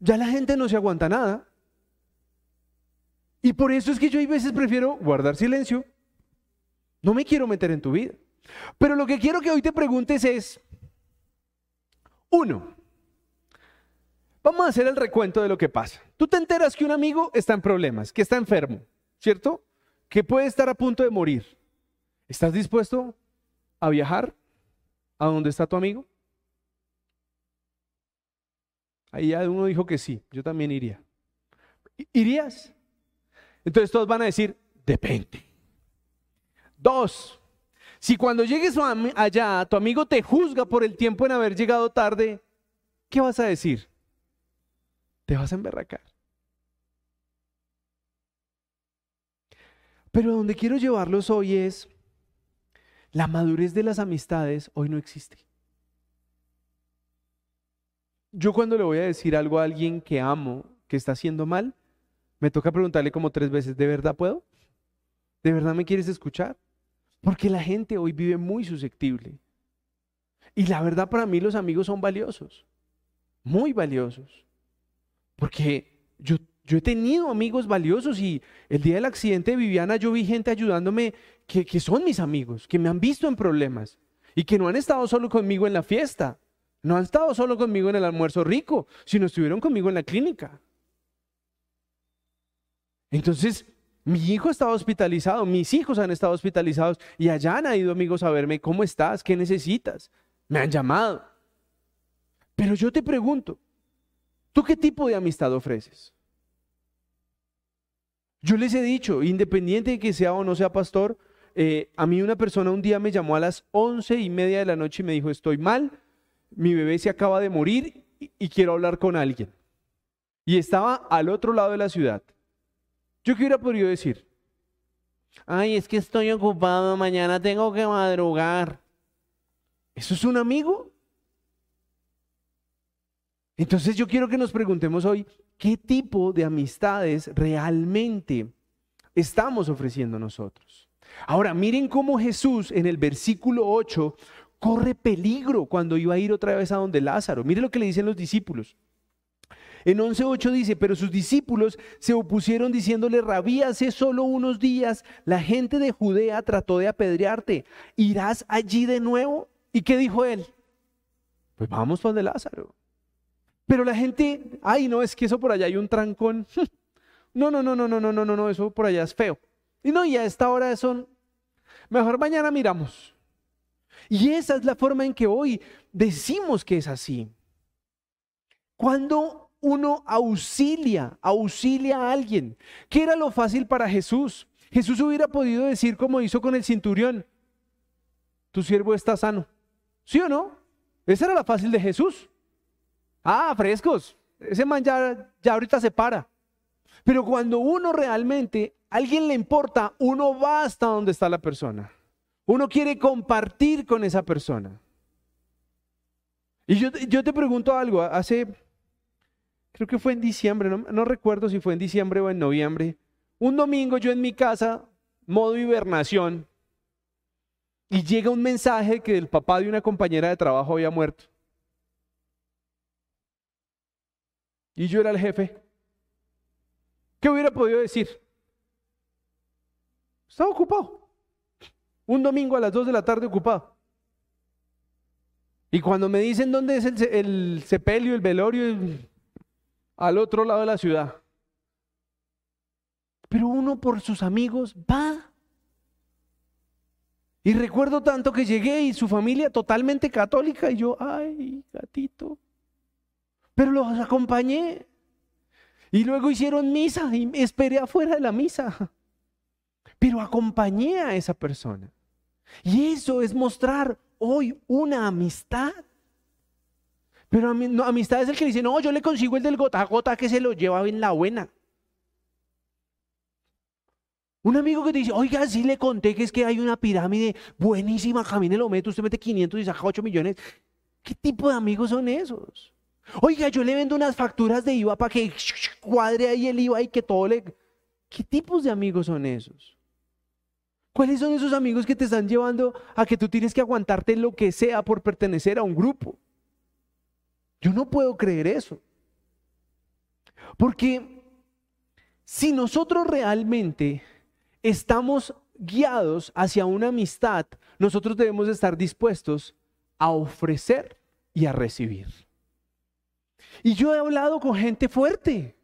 A: Ya la gente no se aguanta nada. Y por eso es que yo a veces prefiero guardar silencio. No me quiero meter en tu vida. Pero lo que quiero que hoy te preguntes es, uno, vamos a hacer el recuento de lo que pasa. Tú te enteras que un amigo está en problemas, que está enfermo, ¿cierto? Que puede estar a punto de morir. ¿Estás dispuesto a viajar a donde está tu amigo? Ahí ya uno dijo que sí, yo también iría. ¿Irías? Entonces todos van a decir, depende. Dos, si cuando llegues allá tu amigo te juzga por el tiempo en haber llegado tarde, ¿qué vas a decir? Te vas a emberracar. Pero donde quiero llevarlos hoy es, la madurez de las amistades hoy no existe. Yo cuando le voy a decir algo a alguien que amo, que está haciendo mal, me toca preguntarle como tres veces, ¿de verdad puedo? ¿De verdad me quieres escuchar? Porque la gente hoy vive muy susceptible. Y la verdad para mí los amigos son valiosos, muy valiosos. Porque yo, he tenido amigos valiosos y el día del accidente de Viviana yo vi gente ayudándome que, son mis amigos, que me han visto en problemas y que no han estado solo conmigo en la fiesta, no han estado solo conmigo en el almuerzo rico, sino estuvieron conmigo en la clínica. Entonces, mi hijo estaba hospitalizado, mis hijos han estado hospitalizados y allá han ido amigos a verme, ¿cómo estás? ¿Qué necesitas? Me han llamado. Pero yo te pregunto, ¿tú qué tipo de amistad ofreces? Yo les he dicho, independiente de que sea o no sea pastor, eh, a mí una persona un día me llamó a las once y media de la noche y me dijo, estoy mal, mi bebé se acaba de morir y, quiero hablar con alguien. Y estaba al otro lado de la ciudad. ¿Yo qué hubiera podido decir? Ay, es que estoy ocupado, mañana tengo que madrugar. ¿Eso es un amigo? Entonces yo quiero que nos preguntemos hoy, ¿qué tipo de amistades realmente estamos ofreciendo nosotros? Ahora, miren cómo Jesús en el versículo 8 corre peligro cuando iba a ir otra vez a donde Lázaro. Miren lo que le dicen los discípulos. En 11.8 dice, pero sus discípulos se opusieron diciéndole, rabí, hace solo unos días la gente de Judea trató de apedrearte. ¿Irás allí de nuevo? ¿Y qué dijo él? Pues vamos donde Lázaro. Pero la gente, ay, no, es que eso por allá hay un trancón. No, no, no, no, no, no, no, no, no, eso por allá es feo. Y no, y a esta hora son, mejor mañana miramos. Y esa es la forma en que hoy decimos que es así. Cuando uno auxilia, auxilia a alguien, ¿qué era lo fácil para Jesús? Jesús hubiera podido decir como hizo con el cinturión, tu siervo está sano. ¿Sí o no? Esa era la fácil de Jesús. Ah, frescos. Ese man ya, ya ahorita se para. Pero cuando uno realmente, alguien le importa, uno va hasta donde está la persona. Uno quiere compartir con esa persona. Y yo, yo te pregunto algo, hace, creo que fue en diciembre, no, no recuerdo si fue en diciembre o en noviembre, un domingo yo en mi casa, modo hibernación, y llega un mensaje que el papá de una compañera de trabajo había muerto. Y yo era el jefe. ¿Qué hubiera podido decir? Estaba ocupado. Un domingo a las 2 de la tarde ocupado. Y cuando me dicen dónde es el, el sepelio, el velorio, al otro lado de la ciudad. Pero uno por sus amigos va. Y recuerdo tanto que llegué y su familia totalmente católica y yo, ay, gatito. Pero los acompañé. Y luego hicieron misa y me esperé afuera de la misa. Pero acompañé a esa persona. Y eso es mostrar hoy una amistad. Pero amistad es el que dice, no, yo le consigo el del gota a gota que se lo lleva bien la buena. Un amigo que te dice, oiga, sí le conté que es que hay una pirámide buenísima, camine lo mete, usted mete 500 y saca 8 millones. ¿Qué tipo de amigos son esos? Oiga, yo le vendo unas facturas de IVA para que cuadre ahí el IVA y que todo le... ¿Qué tipos de amigos son esos? ¿Cuáles son esos amigos que te están llevando a que tú tienes que aguantarte lo que sea por pertenecer a un grupo? Yo no puedo creer eso. Porque si nosotros realmente estamos guiados hacia una amistad, nosotros debemos estar dispuestos a ofrecer y a recibir. Y yo he hablado con gente fuerte,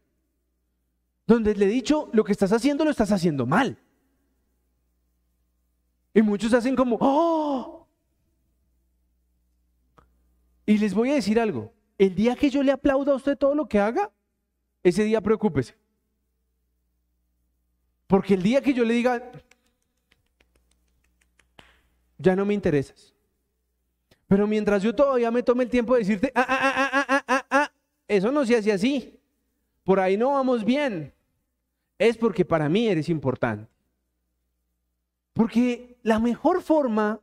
A: donde le he dicho, lo que estás haciendo lo estás haciendo mal. Y muchos hacen como, ¡oh! Y les voy a decir algo, el día que yo le aplaudo a usted todo lo que haga, ese día preocúpese. Porque el día que yo le diga, ya no me interesas. Pero mientras yo todavía me tome el tiempo de decirte, ah, ah, ah, ah, ah, ah, ah eso no se hace así. Por ahí no vamos bien. Es porque para mí eres importante. Porque la mejor forma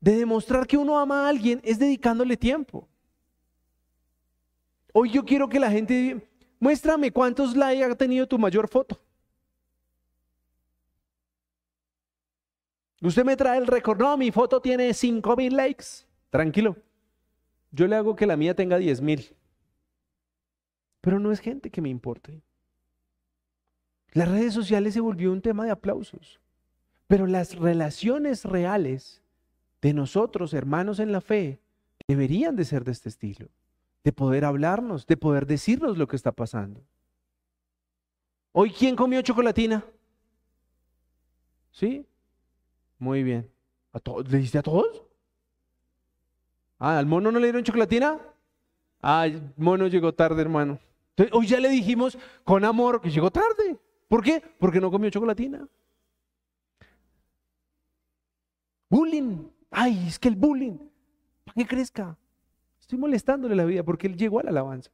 A: de demostrar que uno ama a alguien es dedicándole tiempo. Hoy yo quiero que la gente muéstrame cuántos likes ha tenido tu mayor foto. Usted me trae el récord. No, mi foto tiene 5 mil likes. Tranquilo. Yo le hago que la mía tenga 10 mil. pero no es gente que me importe. Las redes sociales se volvió un tema de aplausos, pero las relaciones reales de nosotros, hermanos en la fe, deberían de ser de este estilo, de poder hablarnos, de poder decirnos lo que está pasando. Hoy, ¿quién comió chocolatina? ¿Sí? Muy bien. ¿A? ¿Le diste a todos? Ah, ¿al mono no le dieron chocolatina? Ah, el mono llegó tarde, hermano. hoy ya le dijimos con amor que llegó tarde. ¿Por qué? Porque no comió chocolatina. Bullying. Ay, es que el bullying. ¿Para qué crezca? Estoy molestándole la vida porque él llegó a la alabanza.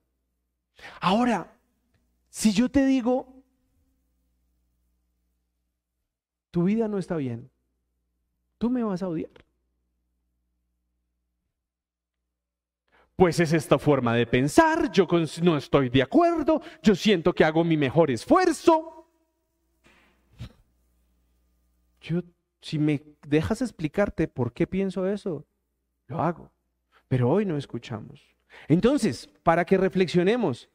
A: Ahora, si yo te digo, tu vida no está bien, tú me vas a odiar. Pues es esta forma de pensar, yo no estoy de acuerdo, yo siento que hago mi mejor esfuerzo. Yo, si me dejas explicarte por qué pienso eso, lo hago. Pero hoy no escuchamos. Entonces, para que reflexionemos,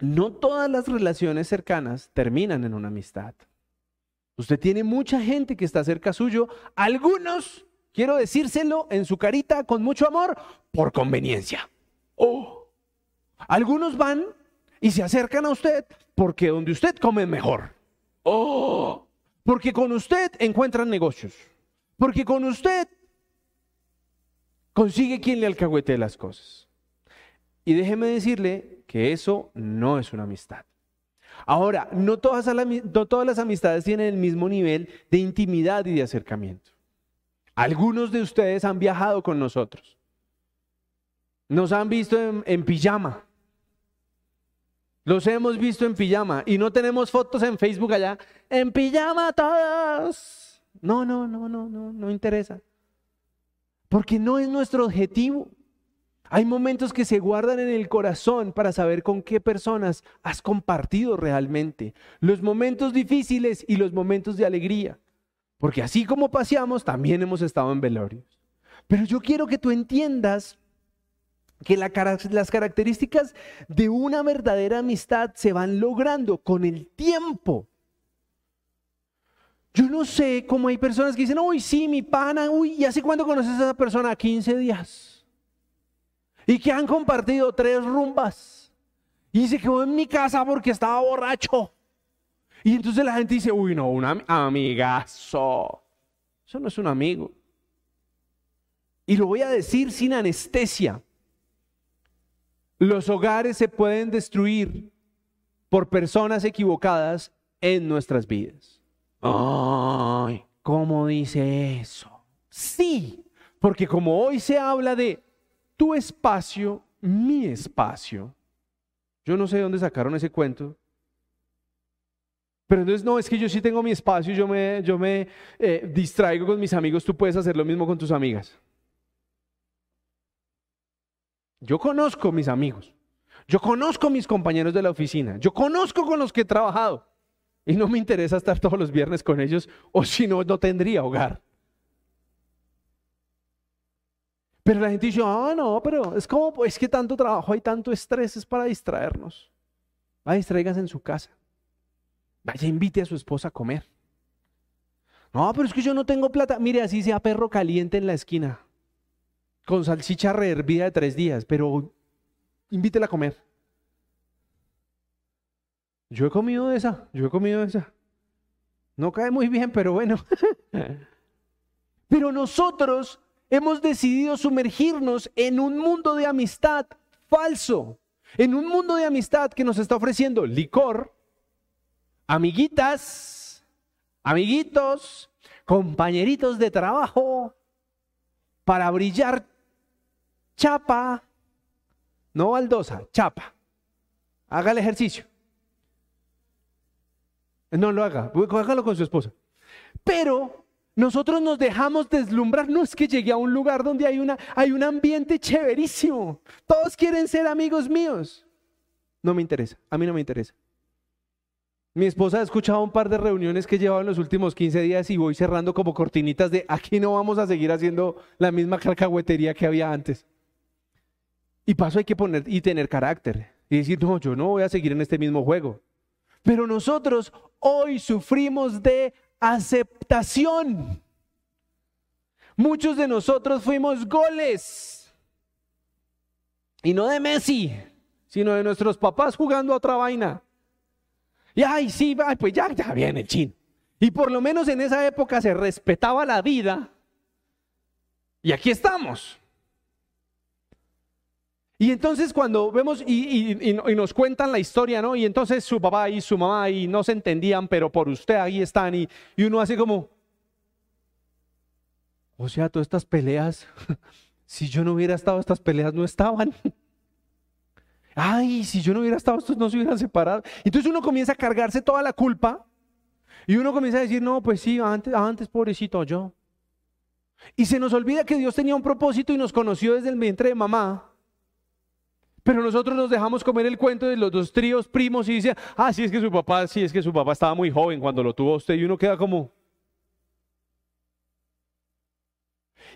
A: no todas las relaciones cercanas terminan en una amistad. Usted tiene mucha gente que está cerca suyo, algunos Quiero decírselo en su carita con mucho amor por conveniencia. Oh. Algunos van y se acercan a usted porque donde usted come mejor. Oh. Porque con usted encuentran negocios. Porque con usted consigue quien le alcahuete las cosas. Y déjeme decirle que eso no es una amistad. Ahora, no todas, no todas las amistades tienen el mismo nivel de intimidad y de acercamiento. Algunos de ustedes han viajado con nosotros. Nos han visto en, pijama. Los hemos visto en pijama y no tenemos fotos en Facebook allá. En pijama todos. No, no, no, no, no, no interesa. Porque no es nuestro objetivo. Hay momentos que se guardan en el corazón para saber con qué personas has compartido realmente. Los momentos difíciles y los momentos de alegría. Porque así como paseamos, también hemos estado en velorios. Pero yo quiero que tú entiendas que las características de una verdadera amistad se van logrando con el tiempo. Yo no sé cómo hay personas que dicen, uy, sí, mi pana, uy, ¿y hace cuándo conoces a esa persona? 15 días. Y que han compartido tres rumbas. Y se quedó en mi casa porque estaba borracho. Y entonces la gente dice, uy, no, un amigazo. Eso no es un amigo. Y lo voy a decir sin anestesia. Los hogares se pueden destruir por personas equivocadas en nuestras vidas. Ay, ¿cómo dice eso? Sí, porque como hoy se habla de tu espacio, mi espacio. Yo no sé de dónde sacaron ese cuento, pero entonces, no, es que yo sí tengo mi espacio, yo me, yo me eh, distraigo con mis amigos, tú puedes hacer lo mismo con tus amigas. Yo conozco mis amigos, yo conozco mis compañeros de la oficina, yo conozco con los que he trabajado y no me interesa estar todos los viernes con ellos o si no, no tendría hogar. Pero la gente dice, ah, no, pero es como, es que tanto trabajo, hay tanto estrés, es para distraernos. Va, distraigas en su casa. Vaya, invite a su esposa a comer. No, pero es que yo no tengo plata. Mire, así sea perro caliente en la esquina, con salchicha rehervida de tres días, pero invítela a comer. Yo he comido de esa, yo he comido de esa. No cae muy bien, pero bueno. pero nosotros hemos decidido sumergirnos en un mundo de amistad falso, en un mundo de amistad que nos está ofreciendo licor, amiguitas, amiguitos, compañeritos de trabajo, para brillar chapa, no baldosa, chapa. Haga el ejercicio. No lo haga, hágalo con su esposa. Pero nosotros nos dejamos deslumbrar. No es que llegue a un lugar donde hay, una, hay un ambiente chéverísimo. Todos quieren ser amigos míos. No me interesa, a mí no me interesa. Mi esposa ha escuchado un par de reuniones que he llevado en los últimos 15 días y voy cerrando como cortinitas de aquí no vamos a seguir haciendo la misma cacahuetería que había antes. Y paso hay que poner y tener carácter y decir, no, yo no voy a seguir en este mismo juego. Pero nosotros hoy sufrimos de aceptación. Muchos de nosotros fuimos goles. Y no de Messi, sino de nuestros papás jugando a otra vaina. Y ay, sí, pues ya, ya viene el chino. Y por lo menos en esa época se respetaba la vida. Y aquí estamos. Y entonces cuando vemos y, nos cuentan la historia, ¿no? Y entonces su papá y su mamá y no se entendían, pero por usted ahí están y, uno hace como, o sea, todas estas peleas, si yo no hubiera estado, estas peleas no estaban. Ay, si yo no hubiera estado, estos no se hubieran separado. Entonces uno comienza a cargarse toda la culpa y uno comienza a decir, no, pues sí, antes, antes pobrecito yo. Y se nos olvida que Dios tenía un propósito y nos conoció desde el vientre de mamá. Pero nosotros nos dejamos comer el cuento de los dos tríos primos y dice, ah, sí es que su papá, sí es que su papá estaba muy joven cuando lo tuvo usted y uno queda como...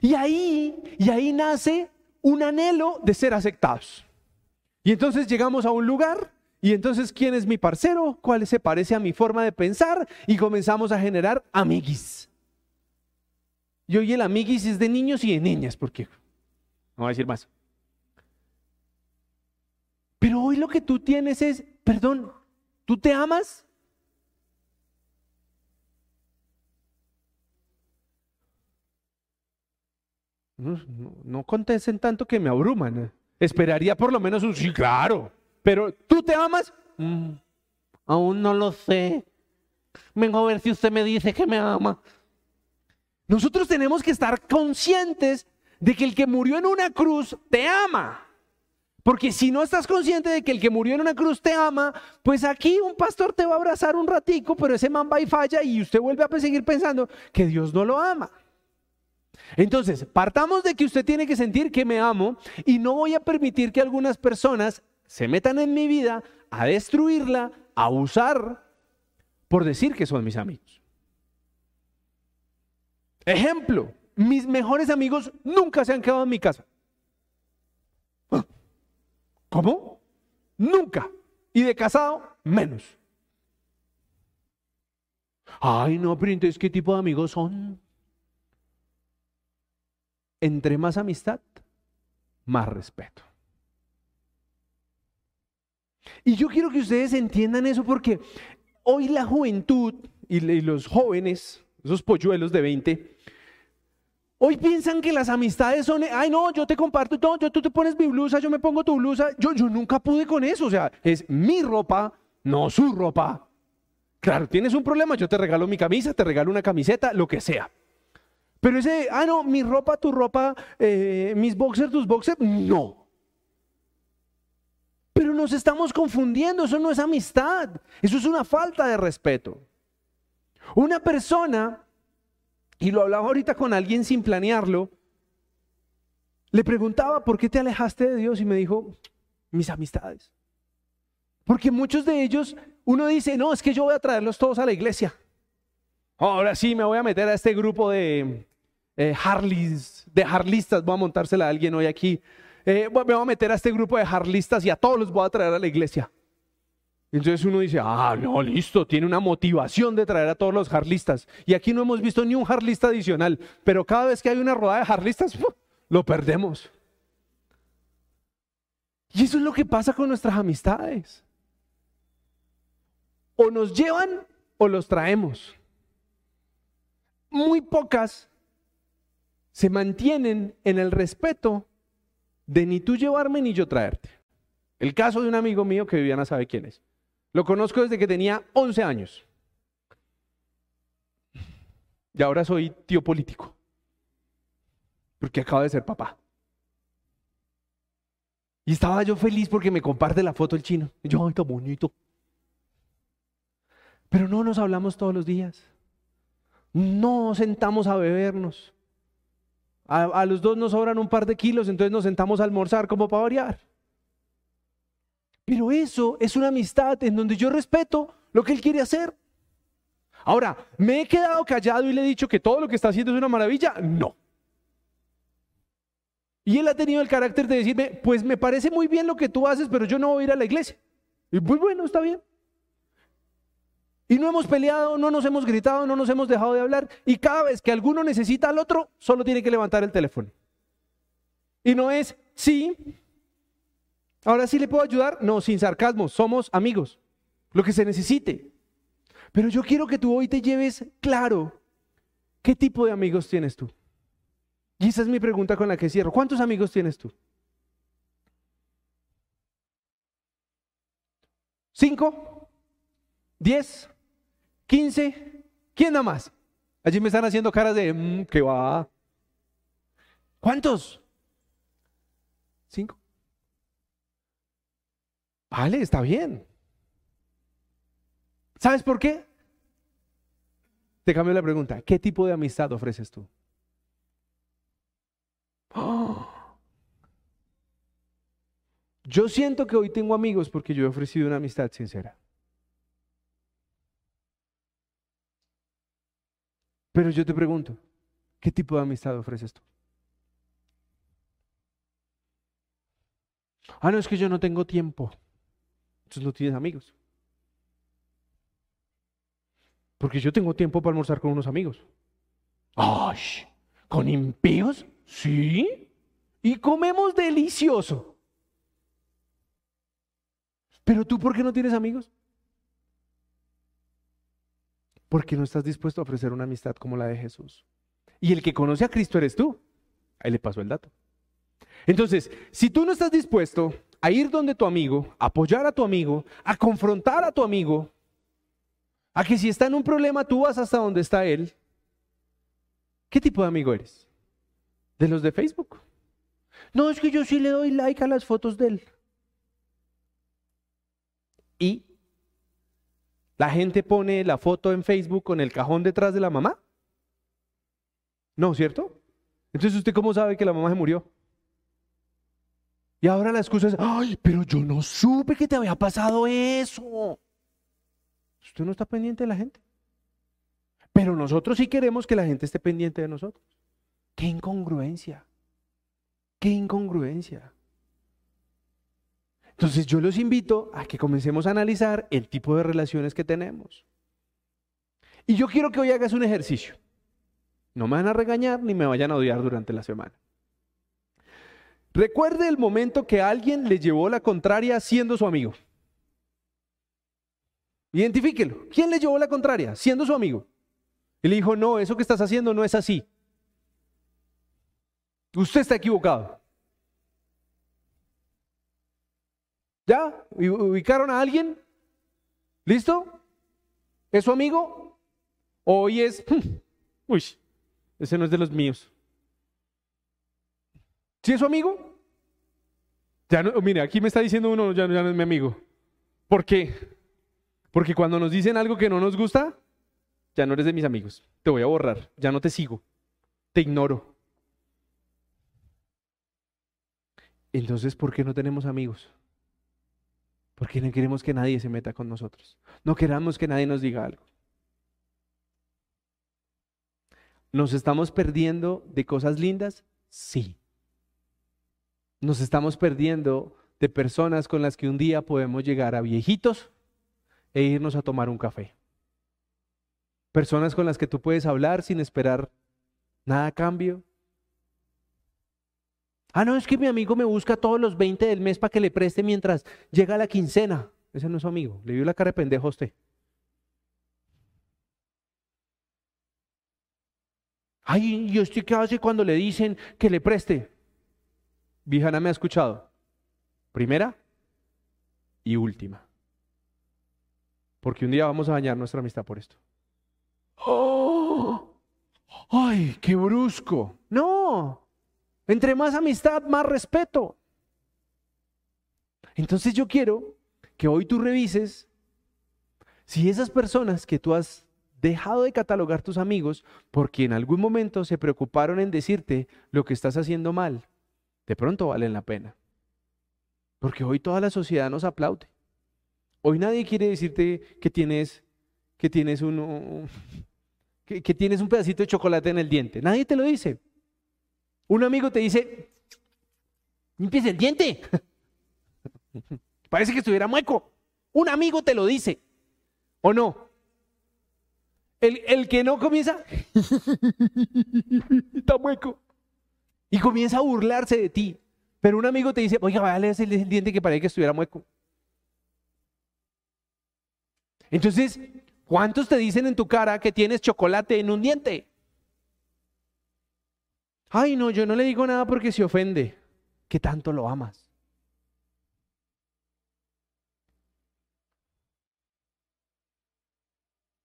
A: Y ahí, y ahí nace un anhelo de ser aceptados. Y entonces llegamos a un lugar y entonces, ¿quién es mi parcero? ¿Cuál se parece a mi forma de pensar? Y comenzamos a generar amiguis. Y hoy el amiguis es de niños y de niñas, porque no voy a decir más. Pero hoy lo que tú tienes es, perdón, ¿tú te amas? No, no, contesten tanto que me abruman. Esperaría por lo menos un sí, claro. Pero ¿tú te amas? Mm, aún no lo sé. Vengo a ver si usted me dice que me ama. Nosotros tenemos que estar conscientes de que el que murió en una cruz te ama. Porque si no estás consciente de que el que murió en una cruz te ama, pues aquí un pastor te va a abrazar un ratico, pero ese man va y falla y usted vuelve a seguir pensando que Dios no lo ama. Entonces, partamos de que usted tiene que sentir que me amo y no voy a permitir que algunas personas se metan en mi vida a destruirla, a usar, por decir que son mis amigos. Ejemplo, mis mejores amigos nunca se han quedado en mi casa. ¿Cómo? Nunca. Y de casado, menos. Ay, no, pero entonces, ¿qué tipo de amigos son? Entre más amistad, más respeto. Y yo quiero que ustedes entiendan eso porque hoy la juventud y los jóvenes, esos polluelos de 20, Hoy piensan que las amistades son, ay no, yo te comparto, no, yo, tú te pones mi blusa, yo me pongo tu blusa. Yo, yo nunca pude con eso, o sea, es mi ropa, no su ropa. Claro, tienes un problema, yo te regalo mi camisa, te regalo una camiseta, lo que sea. Pero ese, ah no, mi ropa, tu ropa, eh, mis boxers, tus boxers, no. Pero nos estamos confundiendo, eso no es amistad, eso es una falta de respeto. Una persona y lo hablaba ahorita con alguien sin planearlo, le preguntaba, ¿por qué te alejaste de Dios? Y me dijo, mis amistades. Porque muchos de ellos, uno dice, no, es que yo voy a traerlos todos a la iglesia. Ahora sí, me voy a meter a este grupo de eh, Harleys, de Harlistas, voy a montársela a alguien hoy aquí. Eh, me voy a meter a este grupo de Harlistas y a todos los voy a traer a la iglesia. Entonces uno dice, ah, no, listo, tiene una motivación de traer a todos los harlistas. Y aquí no hemos visto ni un harlista adicional, pero cada vez que hay una rodada de harlistas, lo perdemos. Y eso es lo que pasa con nuestras amistades. O nos llevan o los traemos. Muy pocas se mantienen en el respeto de ni tú llevarme ni yo traerte. El caso de un amigo mío que Viviana sabe quién es. Lo conozco desde que tenía 11 años. Y ahora soy tío político. Porque acabo de ser papá. Y estaba yo feliz porque me comparte la foto el chino. Y yo, ay, tan bonito. Pero no nos hablamos todos los días. No sentamos a bebernos. A, a, los dos nos sobran un par de kilos, entonces nos sentamos a almorzar como para variar. Pero eso es una amistad en donde yo respeto lo que él quiere hacer. Ahora, ¿me he quedado callado y le he dicho que todo lo que está haciendo es una maravilla? No. Y él ha tenido el carácter de decirme, pues me parece muy bien lo que tú haces, pero yo no voy a ir a la iglesia. Y pues bueno, está bien. Y no hemos peleado, no nos hemos gritado, no nos hemos dejado de hablar. Y cada vez que alguno necesita al otro, solo tiene que levantar el teléfono. Y no es, sí, ahora sí le puedo ayudar. No, sin sarcasmo, somos amigos. Lo que se necesite. Pero yo quiero que tú hoy te lleves claro qué tipo de amigos tienes tú. Y esa es mi pregunta con la que cierro. ¿Cuántos amigos tienes tú? ¿Cinco? ¿Diez? ¿Quince? ¿Quién nada más? Allí me están haciendo caras de, mmm, ¿qué va? ¿Cuántos? ¿Cinco? Vale, está bien. ¿Sabes por qué? Te cambio la pregunta. ¿Qué tipo de amistad ofreces tú? Yo siento que hoy tengo amigos porque yo he ofrecido una amistad sincera. Pero yo te pregunto, ¿qué tipo de amistad ofreces tú? Ah, no, es que yo no tengo tiempo. Entonces no tienes amigos. Porque yo tengo tiempo para almorzar con unos amigos. ¡Ay! ¿Con impíos? Sí. Y comemos delicioso. Pero tú, ¿por qué no tienes amigos? Porque no estás dispuesto a ofrecer una amistad como la de Jesús. Y el que conoce a Cristo eres tú. Ahí le pasó el dato. Entonces, si tú no estás dispuesto a ir donde tu amigo, a apoyar a tu amigo, a confrontar a tu amigo, a que si está en un problema tú vas hasta donde está él, ¿qué tipo de amigo eres? ¿De los de Facebook? No, es que yo sí le doy like a las fotos de él. ¿Y la gente pone la foto en Facebook con el cajón detrás de la mamá? No, ¿cierto? Entonces, ¿usted cómo sabe que la mamá se murió? Y ahora la excusa es, ay, pero yo no supe que te había pasado eso. Usted no está pendiente de la gente. Pero nosotros sí queremos que la gente esté pendiente de nosotros. Qué incongruencia. Qué incongruencia. Entonces yo los invito a que comencemos a analizar el tipo de relaciones que tenemos. Y yo quiero que hoy hagas un ejercicio. No me van a regañar ni me vayan a odiar durante la semana. Recuerde el momento que alguien le llevó la contraria siendo su amigo. Identifíquelo. ¿Quién le llevó la contraria? Siendo su amigo. Y le dijo, no, eso que estás haciendo no es así. Usted está equivocado. ¿Ya? ¿Ubicaron a alguien? ¿Listo? ¿Es su amigo? hoy es, hmm, uy, ese no es de los míos. ¿Sí es su amigo? Ya no, mire, aquí me está diciendo uno, ya, ya no es mi amigo. ¿Por qué? Porque cuando nos dicen algo que no nos gusta, ya no eres de mis amigos. Te voy a borrar, ya no te sigo, te ignoro. Entonces, ¿por qué no tenemos amigos? Porque no queremos que nadie se meta con nosotros. No queramos que nadie nos diga algo. ¿Nos estamos perdiendo de cosas lindas? Sí nos estamos perdiendo de personas con las que un día podemos llegar a viejitos e irnos a tomar un café. Personas con las que tú puedes hablar sin esperar nada a cambio. Ah, no, es que mi amigo me busca todos los 20 del mes para que le preste mientras llega la quincena. Ese no es su amigo. Le vio la cara de pendejo a usted. Ay, ¿y usted qué hace cuando le dicen que le preste? Vijana me ha escuchado. Primera y última. Porque un día vamos a dañar nuestra amistad por esto. ¡Oh! ¡Ay, qué brusco! No. Entre más amistad, más respeto. Entonces yo quiero que hoy tú revises si esas personas que tú has dejado de catalogar tus amigos porque en algún momento se preocuparon en decirte lo que estás haciendo mal, de pronto valen la pena. Porque hoy toda la sociedad nos aplaude. Hoy nadie quiere decirte que tienes, que tienes un, que, tienes un pedacito de chocolate en el diente. Nadie te lo dice. Un amigo te dice, Limpies el diente. Parece que estuviera mueco. Un amigo te lo dice. ¿O no? El, el que no comienza, está mueco. Y comienza a burlarse de ti. Pero un amigo te dice, oiga, vaya a el diente que parece que estuviera mueco. Entonces, ¿cuántos te dicen en tu cara que tienes chocolate en un diente? Ay, no, yo no le digo nada porque se ofende. ¿Qué tanto lo amas?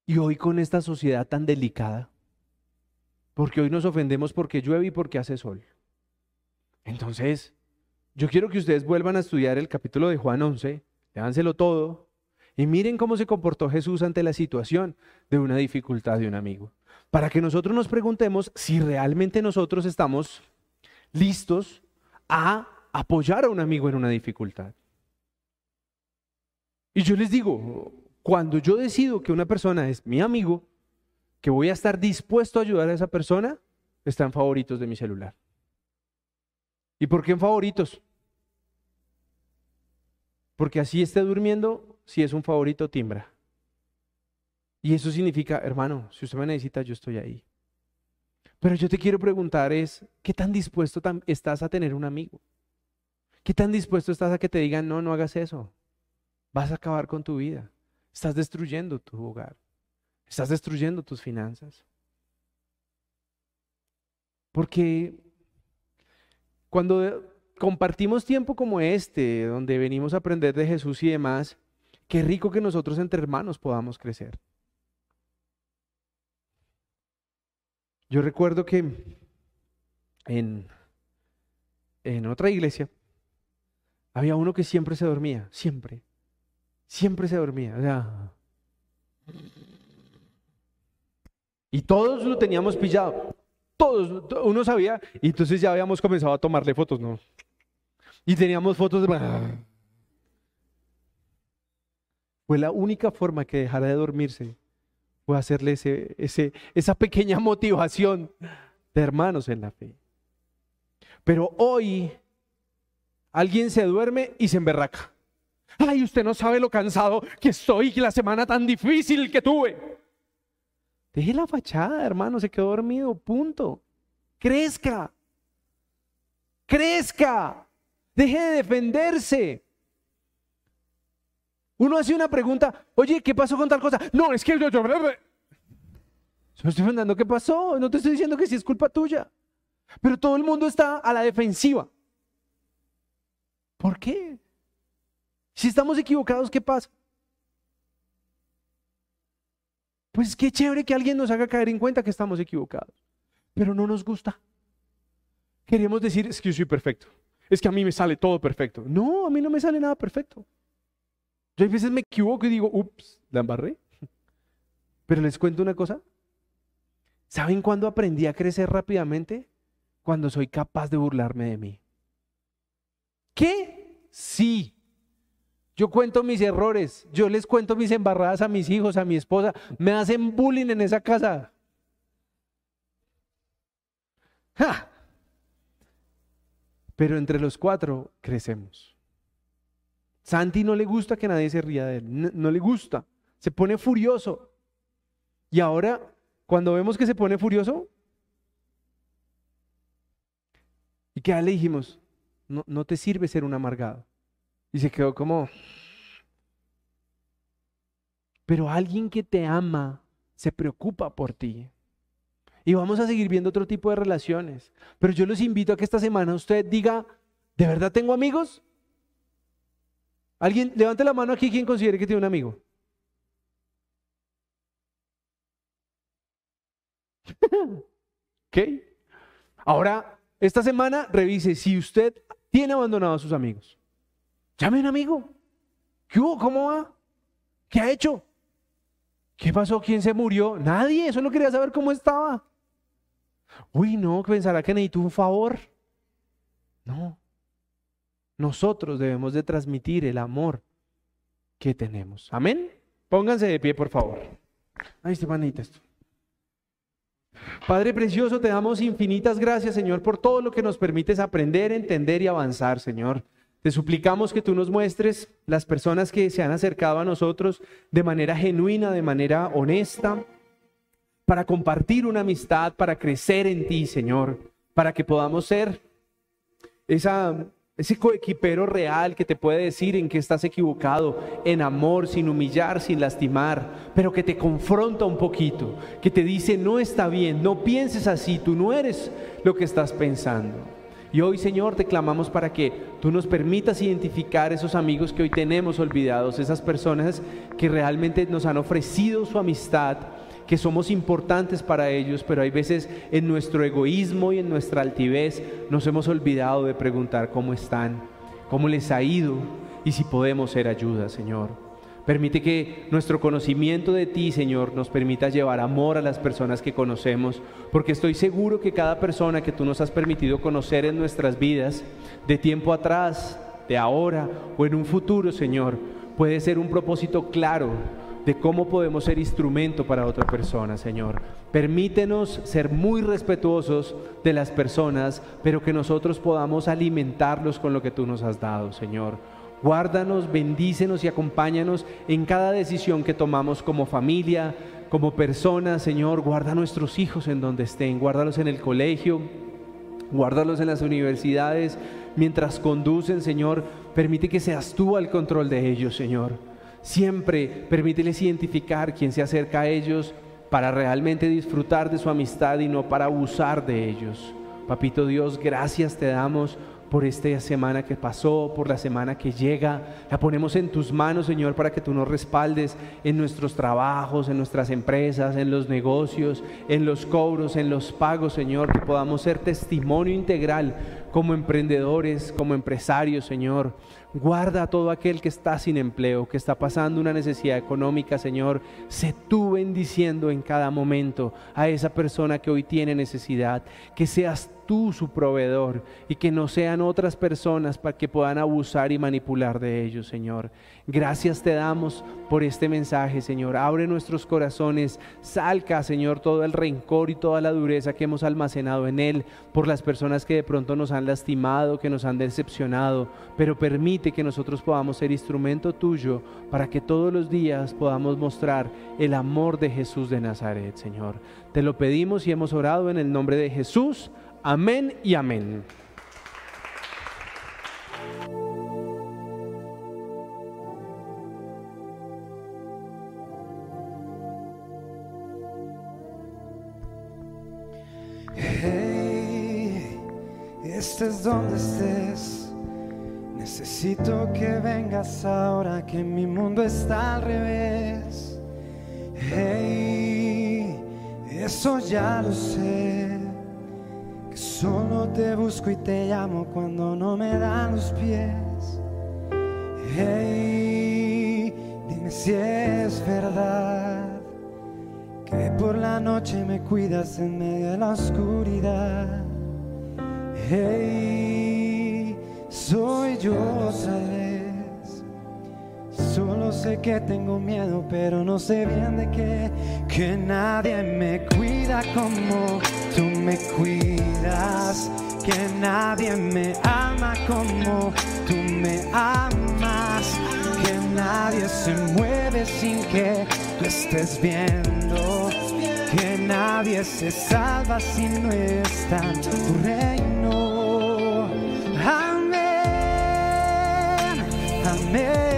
A: Y hoy con esta sociedad tan delicada, porque hoy nos ofendemos porque llueve y porque hace sol. Entonces, yo quiero que ustedes vuelvan a estudiar el capítulo de Juan 11, léanselo todo, y miren cómo se comportó Jesús ante la situación de una dificultad de un amigo. Para que nosotros nos preguntemos si realmente nosotros estamos listos a apoyar a un amigo en una dificultad. Y yo les digo, cuando yo decido que una persona es mi amigo, que voy a estar dispuesto a ayudar a esa persona, está en favoritos de mi celular. ¿Y por qué en favoritos? Porque así esté durmiendo, si es un favorito, timbra. Y eso significa, hermano, si usted me necesita, yo estoy ahí. Pero yo te quiero preguntar es, ¿qué tan dispuesto estás a tener un amigo? ¿Qué tan dispuesto estás a que te digan, no, no hagas eso? Vas a acabar con tu vida. Estás destruyendo tu hogar. Estás destruyendo tus finanzas. Porque cuando compartimos tiempo como este, donde venimos a aprender de Jesús y demás, qué rico que nosotros entre hermanos podamos crecer. Yo recuerdo que en, en otra iglesia había uno que siempre se dormía, siempre. Siempre se dormía. O sea, y todos lo teníamos pillado. Todos, uno sabía, y entonces ya habíamos comenzado a tomarle fotos, ¿no? Y teníamos fotos de... Fue la única forma que dejara de dormirse, fue hacerle ese, ese, esa pequeña motivación de hermanos en la fe. Pero hoy alguien se duerme y se emberraca. Ay, usted no sabe lo cansado que estoy y la semana tan difícil que tuve. Deje la fachada, hermano, se quedó dormido, punto. Crezca. Crezca. Deje de defenderse. Uno hace una pregunta, oye, ¿qué pasó con tal cosa? No, es que yo... yo... yo estoy preguntando qué pasó, no te estoy diciendo que sí es culpa tuya. Pero todo el mundo está a la defensiva. ¿Por qué? Si estamos equivocados, ¿qué pasa? Pues qué chévere que alguien nos haga caer en cuenta que estamos equivocados, pero no nos gusta. Queremos decir, es que yo soy perfecto, es que a mí me sale todo perfecto. No, a mí no me sale nada perfecto. Yo a veces me equivoco y digo, ups, la embarré. Pero les cuento una cosa. ¿Saben cuándo aprendí a crecer rápidamente? Cuando soy capaz de burlarme de mí. ¿Qué? Sí, yo cuento mis errores, yo les cuento mis embarradas a mis hijos, a mi esposa. Me hacen bullying en esa casa. Pero entre los cuatro crecemos. Santi no le gusta que nadie se ría de él, no, le gusta, se pone furioso. Y ahora, cuando vemos que se pone furioso, ¿y qué le dijimos? No, no te sirve ser un amargado. Y se quedó como... Pero alguien que te ama se preocupa por ti. Y vamos a seguir viendo otro tipo de relaciones. Pero yo los invito a que esta semana usted diga, ¿de verdad tengo amigos? Alguien, levante la mano aquí quien considere que tiene un amigo. ¿Ok? Ahora, esta semana revise si usted tiene abandonado a sus amigos. Llame amigo. ¿Qué hubo? ¿Cómo va? ¿Qué ha hecho? ¿Qué pasó? ¿Quién se murió? Nadie. Solo quería saber cómo estaba. Uy, no, pensará que necesito un favor. No. Nosotros debemos de transmitir el amor que tenemos. Amén. Pónganse de pie, por favor. Ay, Esteban, esto. Padre precioso, te damos infinitas gracias, Señor, por todo lo que nos permites aprender, entender y avanzar, Señor. Te suplicamos que tú nos muestres las personas que se han acercado a nosotros de manera genuina, de manera honesta, para compartir una amistad, para crecer en ti, Señor, para que podamos ser ese coequipero real que te puede decir en que estás equivocado, en amor, sin humillar, sin lastimar, pero que te confronta un poquito, que te dice, no está bien, no pienses así, tú no eres lo que estás pensando. Y hoy, Señor, te clamamos para que tú nos permitas identificar esos amigos que hoy tenemos olvidados, esas personas que realmente nos han ofrecido su amistad, que somos importantes para ellos, pero hay veces en nuestro egoísmo y en nuestra altivez nos hemos olvidado de preguntar cómo están, cómo les ha ido y si podemos ser ayuda, Señor. Permite que nuestro conocimiento de ti, Señor, nos permita llevar amor a las personas que conocemos, porque estoy seguro que cada persona que tú nos has permitido conocer en nuestras vidas, de tiempo atrás, de ahora o en un futuro, Señor, puede ser un propósito claro de cómo podemos ser instrumento para otra persona, Señor. Permítenos ser muy respetuosos de las personas, pero que nosotros podamos alimentarlos con lo que tú nos has dado, Señor. Guárdanos, bendícenos y acompáñanos en cada decisión que tomamos como familia, como personas, Señor. Guarda a nuestros hijos en donde estén, guárdalos en el colegio, guárdalos en las universidades. Mientras conducen, Señor, permite que seas tú al control de ellos, Señor. Siempre permíteles identificar quién se acerca a ellos para realmente disfrutar de su amistad y no para abusar de ellos. Papito Dios, gracias te damos por esta semana que pasó, por la semana que llega. La ponemos en tus manos, Señor, para que tú nos respaldes en nuestros trabajos, en nuestras empresas, en los negocios, en los cobros, en los pagos, Señor, que podamos ser testimonio integral como emprendedores, como empresarios, Señor. Guarda a todo aquel que está sin empleo, que está pasando una necesidad económica, Señor. Sé tú bendiciendo en cada momento a esa persona que hoy tiene necesidad. Que seas tú su proveedor y que no sean otras personas para que puedan abusar y manipular de ellos, Señor. Gracias te damos por este mensaje, Señor. Abre nuestros corazones, salca, Señor, todo el rencor y toda la dureza que hemos almacenado en él por las personas que de pronto nos han lastimado, que nos han decepcionado, pero permite que nosotros podamos ser instrumento tuyo para que todos los días podamos mostrar el amor de Jesús de Nazaret, Señor. Te lo pedimos y hemos orado en el nombre de Jesús. Amén y amén.
B: Hey, estés donde estés. Necesito que vengas ahora que mi mundo está al revés. Hey, eso ya lo sé. Solo te busco y te llamo cuando no me dan los pies. Hey, dime si es verdad que por la noche me cuidas en medio de la oscuridad. Hey, soy yo vez. Solo sé que tengo miedo, pero no sé bien de qué. Que nadie me cuida como tú me cuidas, que nadie me ama como tú me amas, que nadie se mueve sin que tú estés viendo, que nadie se salva si no está tu reino. Amén, amén,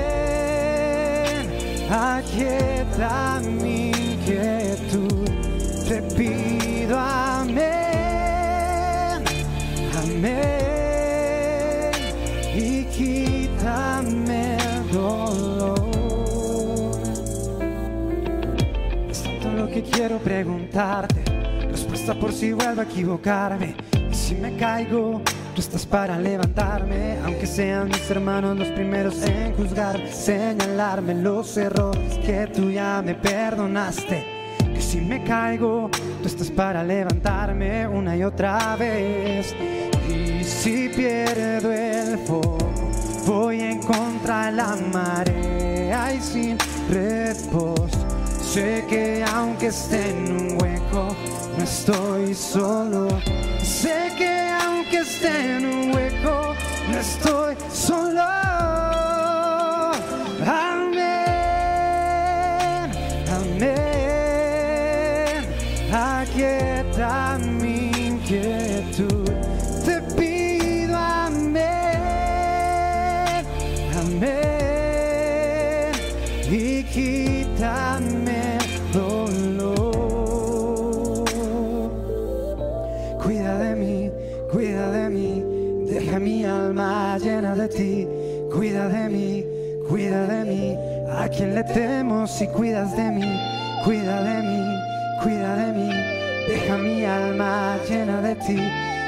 B: aquieta mi respuesta por si vuelvo a equivocarme. Y si me caigo, tú estás para levantarme, aunque sean mis hermanos los primeros en juzgar, señalarme los errores que tú ya me perdonaste. Que si me caigo, tú estás para levantarme una y otra vez. Y si pierdo el foco, voy en contra de la marea y sin reposo. Sé que aunque esté en un no estoy solo. Sé que aunque esté en un hueco, no estoy solo. Cuida de mí, cuida de mí, deja mi alma llena de ti. Cuida de mí, cuida de mí, a quien le temo si cuidas de mí. Cuida de mí, cuida de mí, deja mi alma llena de ti.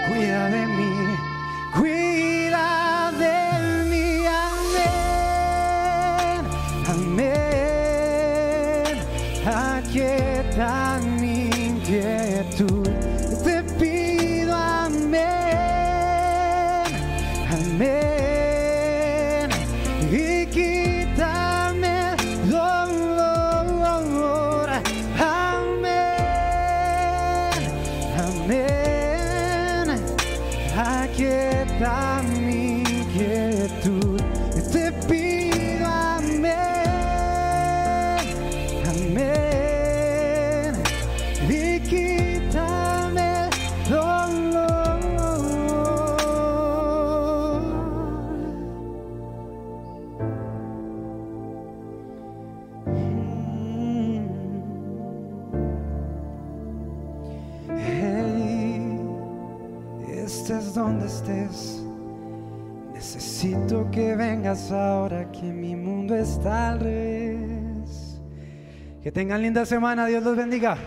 B: Cuida de mí, cuida de mí, amén, amén. Aquieta mi ahora que mi mundo está al revés. Que tengan linda semana, Dios los bendiga.